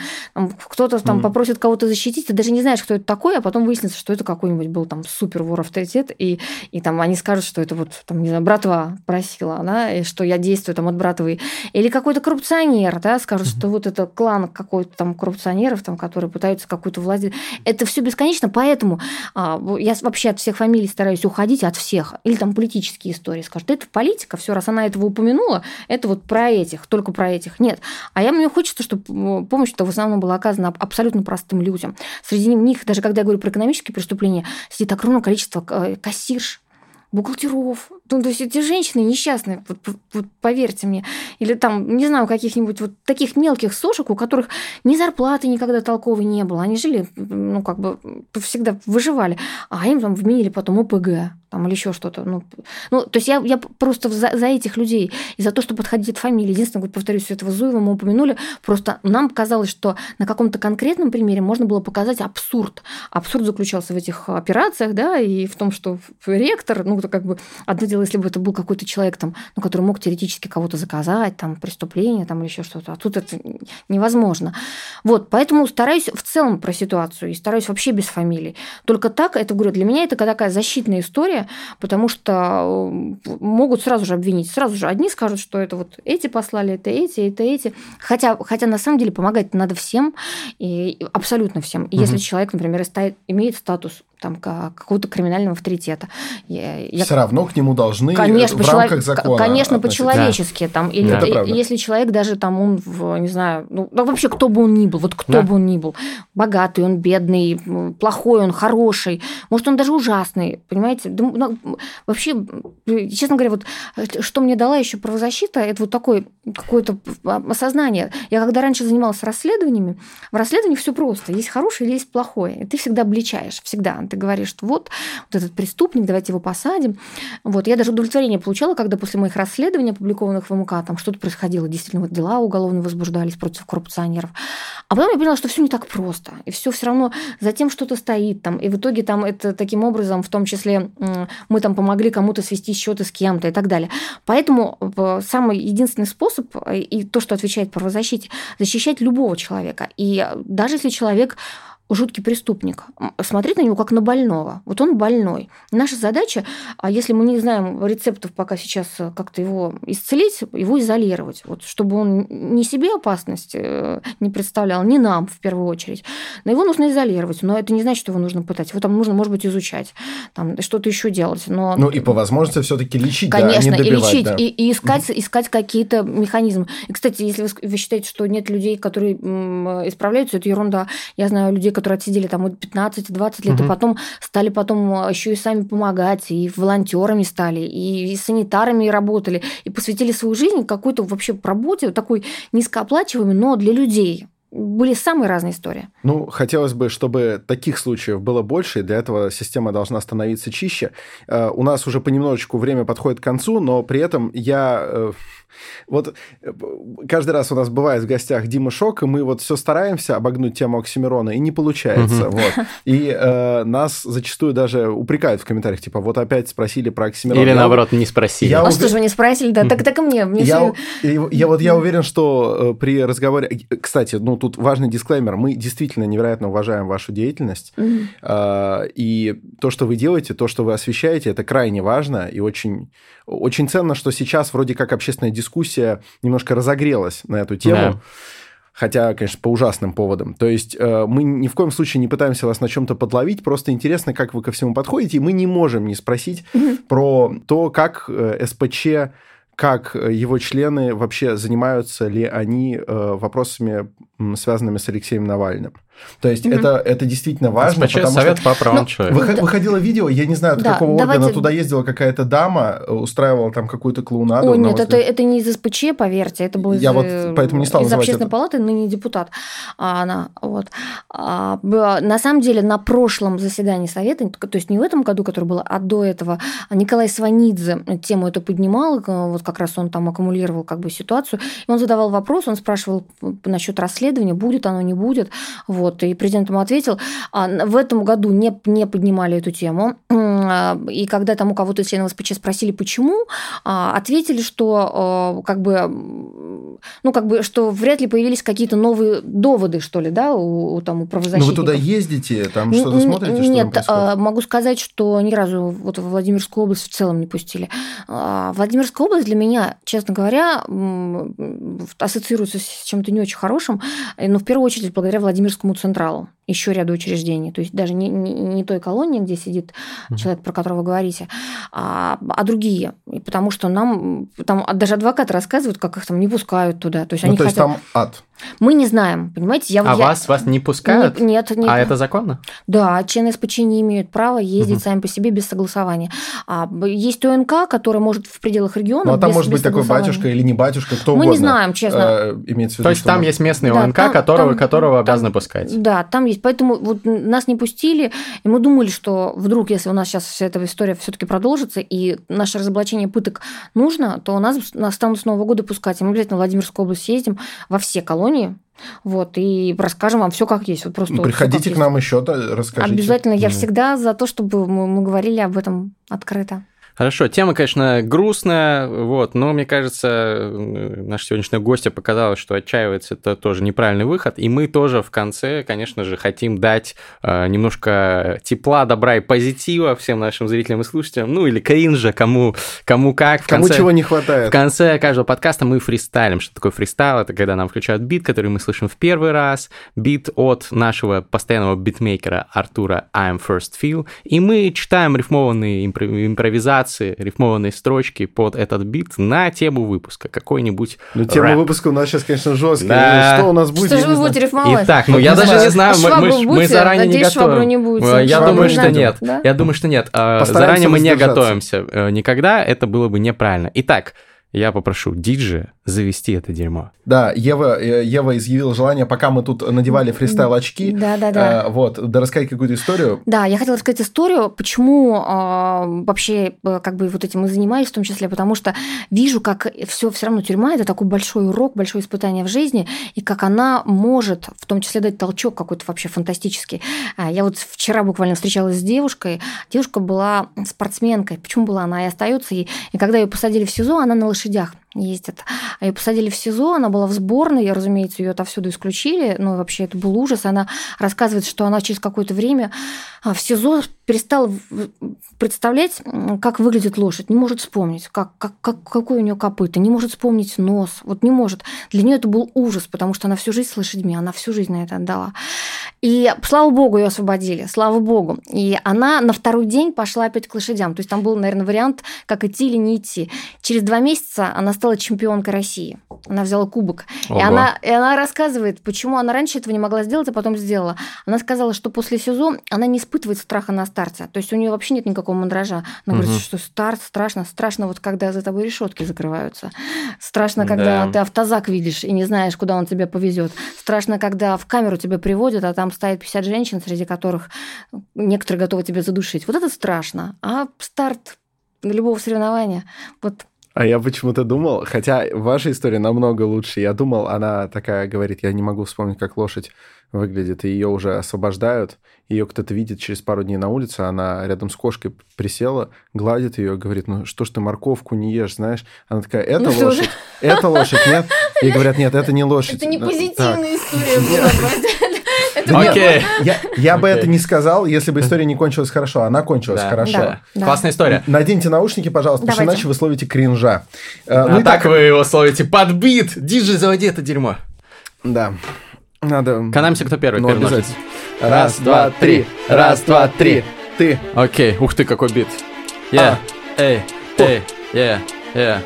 Кто-то там попросит кого-то защитить, ты даже не знаешь, кто это такой, а потом выяснится, что это какой-нибудь был там супер вор авторитет, и, и там они скажут, что это вот, там, не знаю, братва просила, да, и что я действую там от братвы. Или какой-то коррупционер, да, скажут, что вот это клан какой-то там коррупционеров, там, которые пытаются какую-то власть... Это все бесконечно, поэтому а, я вообще от всех фамилий стараюсь уходить, от всех. Или там политические истории. Скажут, это политика, все, раз она этого упомянула, это вот про этих, только про этих. Нет. А я, мне хочется, чтобы помощь-то в основном была оказана абсолютно простым людям. Среди них, даже когда я говорю про экономические преступления, сидит огромное количество э, кассирш, бухгалтеров. Ну, то есть эти женщины несчастные, вот, вот поверьте мне. Или там, не знаю, каких-нибудь вот таких мелких сошек, у которых ни зарплаты никогда толковой не было. Они жили, ну, как бы всегда выживали. А им там вменили потом ОПГ там, или еще что-то. Ну, ну, то есть я, я просто за, за этих людей и за то, что подходить от фамилии. Единственное, вот, повторюсь, этого Зуева мы упомянули, просто нам казалось, что на каком-то конкретном примере можно было показать абсурд. Абсурд заключался в этих операциях, да, и в том, что ректор, ну, как бы одно дело, если бы это был какой-то человек, там, ну, который мог теоретически кого-то заказать, там, преступление, там, или еще что-то, а тут это невозможно. Вот, поэтому стараюсь в целом про ситуацию и стараюсь вообще без фамилий. Только так, это, говорю, для меня это такая защитная история, потому что э, могут сразу же обвинить. Сразу же одни скажут, что это вот эти послали, это эти, это эти. Хотя, хотя на самом деле помогать надо всем, и абсолютно всем. И угу. если человек, например, имеет статус там какого-то криминального авторитета. Я, Все равно к нему должны конечно, в человек, рамках закона. Конечно, по-человечески. Да. Там, или, да. Если человек даже там, он, не знаю, ну, вообще кто бы он ни был, вот кто да. бы он ни был, богатый он, бедный, плохой он, хороший, может, он даже ужасный, понимаете? Ну, вообще, честно говоря, вот что мне дала еще правозащита, это вот такое какое-то осознание. Я когда раньше занималась расследованиями, в расследовании все просто. Есть хорошее или есть плохое. И ты всегда обличаешь, всегда ты говоришь, что вот, вот этот преступник, давайте его посадим. Вот, я даже удовлетворение получала, когда после моих расследований, опубликованных в МК, там что-то происходило, действительно, вот дела уголовно возбуждались против коррупционеров. А потом я поняла, что все не так просто, и все все равно за тем что-то стоит там, и в итоге там это таким образом, в том числе мы там помогли кому-то свести счеты с кем-то и так далее. Поэтому самый единственный способ, э, и то, что отвечает правозащите, защищать любого человека. И даже если человек жуткий преступник, смотреть на него как на больного. Вот он больной. Наша задача, а если мы не знаем рецептов пока сейчас э, как-то его исцелить, его изолировать, вот, чтобы он не себе опасность э, не представлял, не нам в первую очередь. Но его нужно изолировать, но это не значит, что его нужно пытать. Его там нужно, может быть, изучать, там что-то еще делать. Но... Ну и по возможности все-таки лечить, Конечно, да, а не добивать, и лечить, да. и, и искать, искать какие-то механизмы. И, кстати, если вы, вы считаете, что нет людей, которые исправляются, это ерунда. Я знаю людей, которые отсидели там 15-20 лет, угу. и потом стали потом еще и сами помогать, и волонтерами стали, и, и санитарами работали, и посвятили свою жизнь какой-то вообще работе, такой низкооплачиваемой, но для людей были самые разные истории. Ну, хотелось бы, чтобы таких случаев было больше, и для этого система должна становиться чище. Э, у нас уже понемножечку время подходит к концу, но при этом я э, вот э, каждый раз у нас бывает в гостях Дима Шок, и мы вот все стараемся обогнуть тему Оксимирона, и не получается. Угу. Вот. И э, нас зачастую даже упрекают в комментариях, типа, вот опять спросили про Оксимирона. Или наоборот, не спросили. Я а ув... что же вы не спросили? Да, так, так и мне. мне я, все... я, вот я уверен, что э, при разговоре... Кстати, ну тут важный дисклеймер. Мы действительно невероятно уважаем вашу деятельность. Угу. Э, и то, что вы делаете, то, что вы освещаете, это крайне важно и очень, очень ценно, что сейчас вроде как общественная дискуссия немножко разогрелась на эту тему. Да. Хотя, конечно, по ужасным поводам. То есть э, мы ни в коем случае не пытаемся вас на чем-то подловить, просто интересно, как вы ко всему подходите, и мы не можем не спросить mm-hmm. про то, как э, СПЧ как его члены вообще занимаются ли они э, вопросами, связанными с Алексеем Навальным. То есть mm-hmm. это, это действительно важно. СПЧ потому совет что... по правам ну, человека. Выход, выходило видео, я не знаю, от да, какого давайте... органа туда ездила какая-то дама, устраивала там какую-то клоунаду. О, нет, это, это не из СПЧ, поверьте, это был я из, вот поэтому не стал из общественной это. палаты, ныне депутат. А она, вот. А, на самом деле на прошлом заседании совета, то есть не в этом году, который был, а до этого, Николай Сванидзе тему эту поднимал, вот как раз он там аккумулировал как бы ситуацию, и он задавал вопрос, он спрашивал насчет расследования, будет оно, не будет, вот, и президент ему ответил. А в этом году не, не поднимали эту тему. А, и когда там у кого-то из членов СПЧ спросили, почему, а, ответили, что как бы, ну, как бы, что вряд ли появились какие-то новые доводы, что ли, да, у, у, там, у правозащитников. Ну, вы туда ездите, там что-то смотрите, Нет, что там могу сказать, что ни разу вот в Владимирскую область в целом не пустили. Владимирская область для меня, честно говоря, ассоциируется с чем-то не очень хорошим, но в первую очередь благодаря Владимирскому Централу, еще ряду учреждений. То есть даже не, не, не той колонии, где сидит человек, про которого вы говорите, а, а другие. И потому что нам там даже адвокаты рассказывают, как их там не пускают туда. То есть, ну, они то есть хотят... там ад. Мы не знаем, понимаете? Я, а я... вас, вас не пускают? Нет, нет. А это законно? Да, члены СПЧ не имеют права ездить угу. сами по себе без согласования. А, есть ОНК, который может в пределах региона Ну, а там без, может быть такой батюшка или не батюшка, кто Мы угодно. не знаем, честно. Э, имеется в виду, То есть там есть местный да, ОНК, там, которого, там, которого там, обязаны пускать? Да, там есть. Поэтому вот нас не пустили, и мы думали, что вдруг, если у нас сейчас вся эта история все-таки продолжится, и наше разоблачение пыток нужно, то нас, нас станут с Нового года пускать. И мы обязательно в Владимирскую область съездим во все колонии, вот, и расскажем вам все как есть. Вот просто Приходите вот, к нам еще, расскажите. Обязательно. Я всегда за то, чтобы мы, мы говорили об этом открыто. Хорошо, тема, конечно, грустная, вот, но мне кажется, наша сегодняшняя гостья показала, что отчаиваться это тоже неправильный выход, и мы тоже в конце, конечно же, хотим дать э, немножко тепла, добра и позитива всем нашим зрителям и слушателям, ну или кринжа, кому, кому как. В кому чего не хватает. В конце каждого подкаста мы фристайлим. Что такое фристайл? Это когда нам включают бит, который мы слышим в первый раз, бит от нашего постоянного битмейкера Артура I'm First Feel, и мы читаем рифмованные импровизации импровизации, рифмованные строчки под этот бит на тему выпуска, какой-нибудь Ну, тема рэп. выпуска у нас сейчас, конечно, жесткая. Да. Что у нас будет? Что же не вы знаю. будете рифмовать? Итак, ну я Не даже знаю. не знаю, мы, Швабру мы мы заранее не Надеюсь, швабру готовы. не будете. Э, Я Швабру думаю, не что нет. Да? Я думаю, что нет. Э, Постараемся Заранее мы не готовимся. Э, Никогда это было бы неправильно. Итак, я попрошу диджея завести это дерьмо. Да, Ева, э, Ева изъявила желание, пока мы тут надевали фристайл очки, Да-да-да. э, вот, да рассказать какую-то историю. Да, я хотела рассказать историю, почему э, вообще э, как бы вот этим и занимаюсь в том числе, потому что вижу, как все все равно тюрьма это такой большой урок, большое испытание в жизни, и как она может в том числе дать толчок какой-то вообще фантастический. А, Я вот вчера буквально встречалась с девушкой, девушка была спортсменкой, почему была она и остается, и, и когда ее посадили в СИЗО, она на лошадях ездит. Ее посадили в СИЗО, она была в сборной, разумеется, ее отовсюду исключили, ну и вообще это был ужас. Она рассказывает, что она через какое-то время а, в СИЗО перестала представлять, как выглядит лошадь, не может вспомнить, как, как, как, какой у нее копыта, не может вспомнить нос, вот не может. Для нее это был ужас, потому что она всю жизнь с лошадьми, она всю жизнь на это отдала. И слава богу, ее освободили, слава богу. И она на второй день пошла опять к лошадям. То есть там был, наверное, вариант, как идти или не идти. Через два месяца она стала чемпионкой России. Она взяла кубок. И она, и она рассказывает, почему она раньше этого не могла сделать, а потом сделала. Она сказала, что после СИЗО она не испытывает страха на старте. То есть у нее вообще нет никакого мандража. Она Мгм. говорит, что старт страшно. Страшно вот когда за тобой решетки закрываются. Страшно, когда Да. ты автозак видишь и не знаешь, куда он тебя повезет. Страшно, когда в камеру тебя приводят, а там стоит 50 женщин, среди которых некоторые готовы тебя задушить. Вот это страшно. А старт любого соревнования, вот А я почему-то думал, хотя ваша история намного лучше, я думал, она такая говорит, я не могу вспомнить, как лошадь выглядит, и ее уже освобождают, ее кто-то видит через пару дней на улице, она рядом с кошкой присела, гладит ее, говорит, ну что ж ты морковку не ешь, знаешь? Она такая, это Ну лошадь, это лошадь, нет? Ей говорят, нет, это не лошадь. это не Ну, позитивная история была. Нет, Окей. Я, бы это не сказал, если бы история не кончилась хорошо. Она кончилась хорошо. Классная история. Наденьте наушники, пожалуйста, потому что иначе вы словите кринжа. Э, А ну и так вы его словите под бит. Диджей, заводи это дерьмо. Да. Надо... Канаемся, кто первый. Ну, обязательно. Раз, два, три. Раз, два, три. Ты. Окей, ух ты, какой бит. Я, эй, эй, я, я,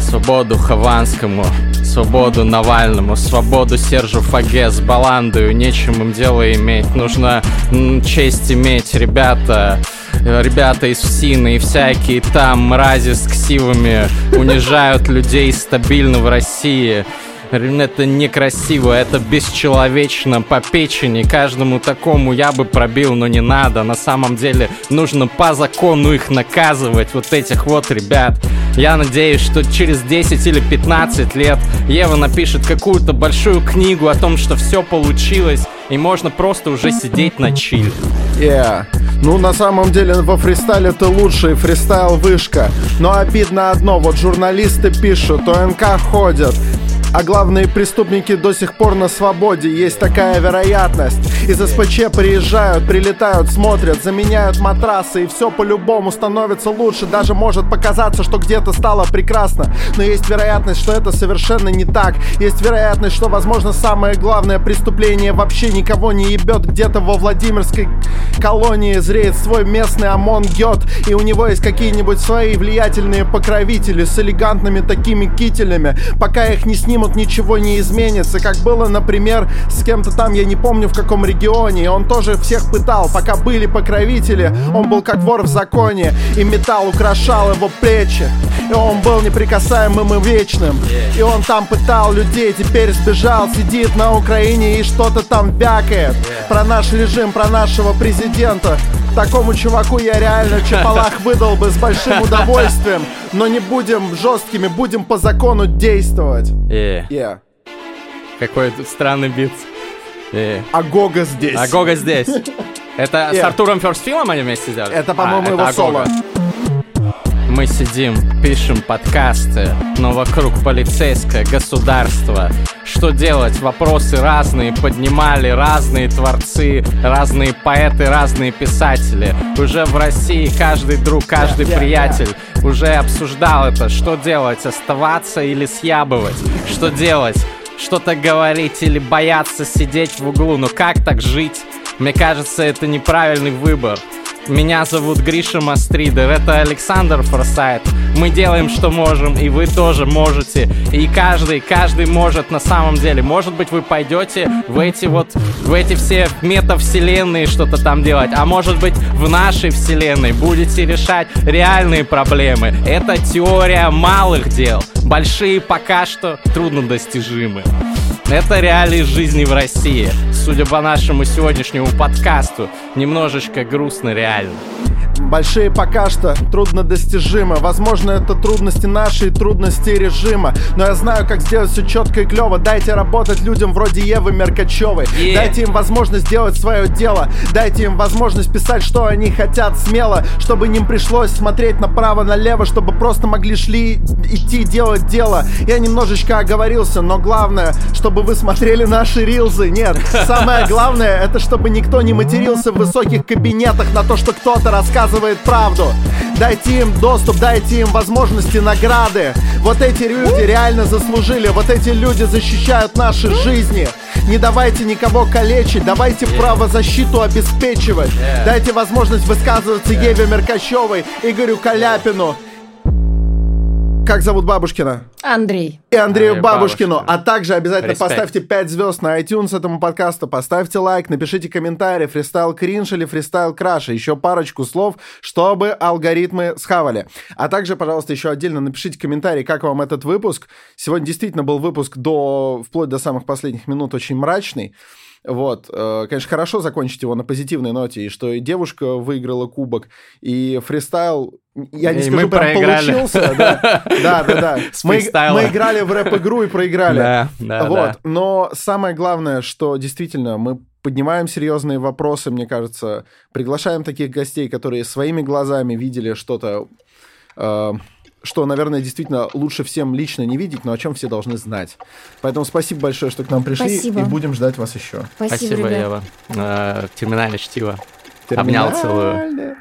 Свободу Хованскому, свободу Навальному, свободу Сержу Фаге с Баландою, нечем им дело иметь, нужно м, честь иметь, ребята. Э, Ребята из ФСИНа и всякие там мрази с ксивами унижают людей стабильно в России. Это некрасиво, это бесчеловечно по печени. Каждому такому я бы пробил, но не надо. На самом деле нужно по закону их наказывать, вот этих вот ребят. Я надеюсь, что через 10 или 15 лет Ева напишет какую-то большую книгу о том, что все получилось, и можно просто уже сидеть на чиль. Yeah. Ну, на самом деле, во фристайле ты лучший, фристайл вышка. Но обидно одно, вот журналисты пишут, ОНК ходят. А главные преступники до сих пор на свободе. Есть такая вероятность. Из СПЧ приезжают, прилетают, смотрят Заменяют матрасы И все по-любому становится лучше. Даже может показаться, что где-то стало прекрасно. Но есть вероятность, что это совершенно не так. Есть вероятность, что, возможно, самое главное преступление Вообще никого не ебет Где-то во Владимирской колонии Зреет свой местный ОМОН гет И у него есть какие-нибудь свои влиятельные покровители С элегантными такими кителями. Пока их не снимут, ничего не изменится Как было, например, с кем-то там, я не помню в каком регионе. Он тоже всех пытал, пока были покровители. Он был как вор в законе И металл украшал его плечи. И он был неприкасаемым и вечным. И он там пытал людей, теперь сбежал Сидит на Украине и что-то там вякает. Про наш режим, про нашего президента Такому чуваку я реально чапалах выдал бы с большим удовольствием Но не будем жесткими, будем по закону действовать Э, Yeah. какой тут странный бит. Э. Агога здесь Агога здесь. Это с Э. Артуром Ферстфилом они вместе сделали? Это, по-моему, А, его это Агога. Мы сидим, пишем подкасты, но вокруг полицейское государство. Что делать? Вопросы разные поднимали разные творцы, разные поэты, разные писатели. Уже в России каждый друг, каждый приятель уже обсуждал это. Что делать? Оставаться или съябывать? Что делать? Что-то говорить или бояться сидеть в углу? Но как так жить? Мне кажется, это неправильный выбор. Меня зовут Гриша Мастридер, это Александр Форсайт. Мы делаем, что можем, и вы тоже можете. И каждый, каждый может на самом деле. Может быть, вы пойдете в эти вот, в эти все метавселенные что-то там делать, а может быть, в нашей вселенной будете решать реальные проблемы. Это теория малых дел. Большие пока что труднодостижимы. Это реалии жизни в России. Судя по нашему сегодняшнему подкасту, немножечко грустно реально. Большие пока что трудно достижимы Возможно, это трудности наши и трудности режима. Но я знаю, как сделать все четко и клево Дайте работать людям вроде Евы Меркачевой yeah. Дайте им возможность сделать свое дело. Дайте им возможность писать, что они хотят смело Чтобы им пришлось смотреть направо-налево Чтобы просто могли шли идти делать дело. Я немножечко оговорился, но главное, чтобы вы смотрели наши рилзы. Нет, самое главное, это чтобы никто не матерился в высоких кабинетах На то, что кто-то рассказывает рассказывает правду. Дайте им доступ, дайте им возможности, награды. Вот эти люди реально заслужили, вот эти люди защищают наши жизни. Не давайте никого калечить, давайте правозащиту обеспечивать. Дайте возможность высказываться Еве Меркачевой, Игорю Каляпину. Как зовут Бабушкина? Андрей. И Андрею Андрей Бабушкину. Бабушкина. А также обязательно Респект. поставьте 5 звезд на iTunes этому подкасту, поставьте лайк, напишите комментарий, фристайл кринж или фристайл краш, еще парочку слов, чтобы алгоритмы схавали. А также, пожалуйста, еще отдельно напишите комментарий, как вам этот выпуск. Сегодня действительно был выпуск до, вплоть до самых последних минут очень мрачный. Вот, э, конечно, хорошо закончить его на позитивной ноте, и что и девушка выиграла кубок, и фристайл, я не и скажу, прям проиграли. получился. Да, да, да. да. Мы, мы играли в рэп-игру и проиграли. Да, да, вот. да. Но самое главное, что действительно мы поднимаем серьезные вопросы, мне кажется, приглашаем таких гостей, которые своими глазами видели что-то э, что, наверное, действительно лучше всем лично не видеть, но о чем все должны знать. Поэтому спасибо большое, что к нам пришли, спасибо. и будем ждать вас еще. Спасибо, спасибо Ева. Э, терминальное чтиво. Обнял целую.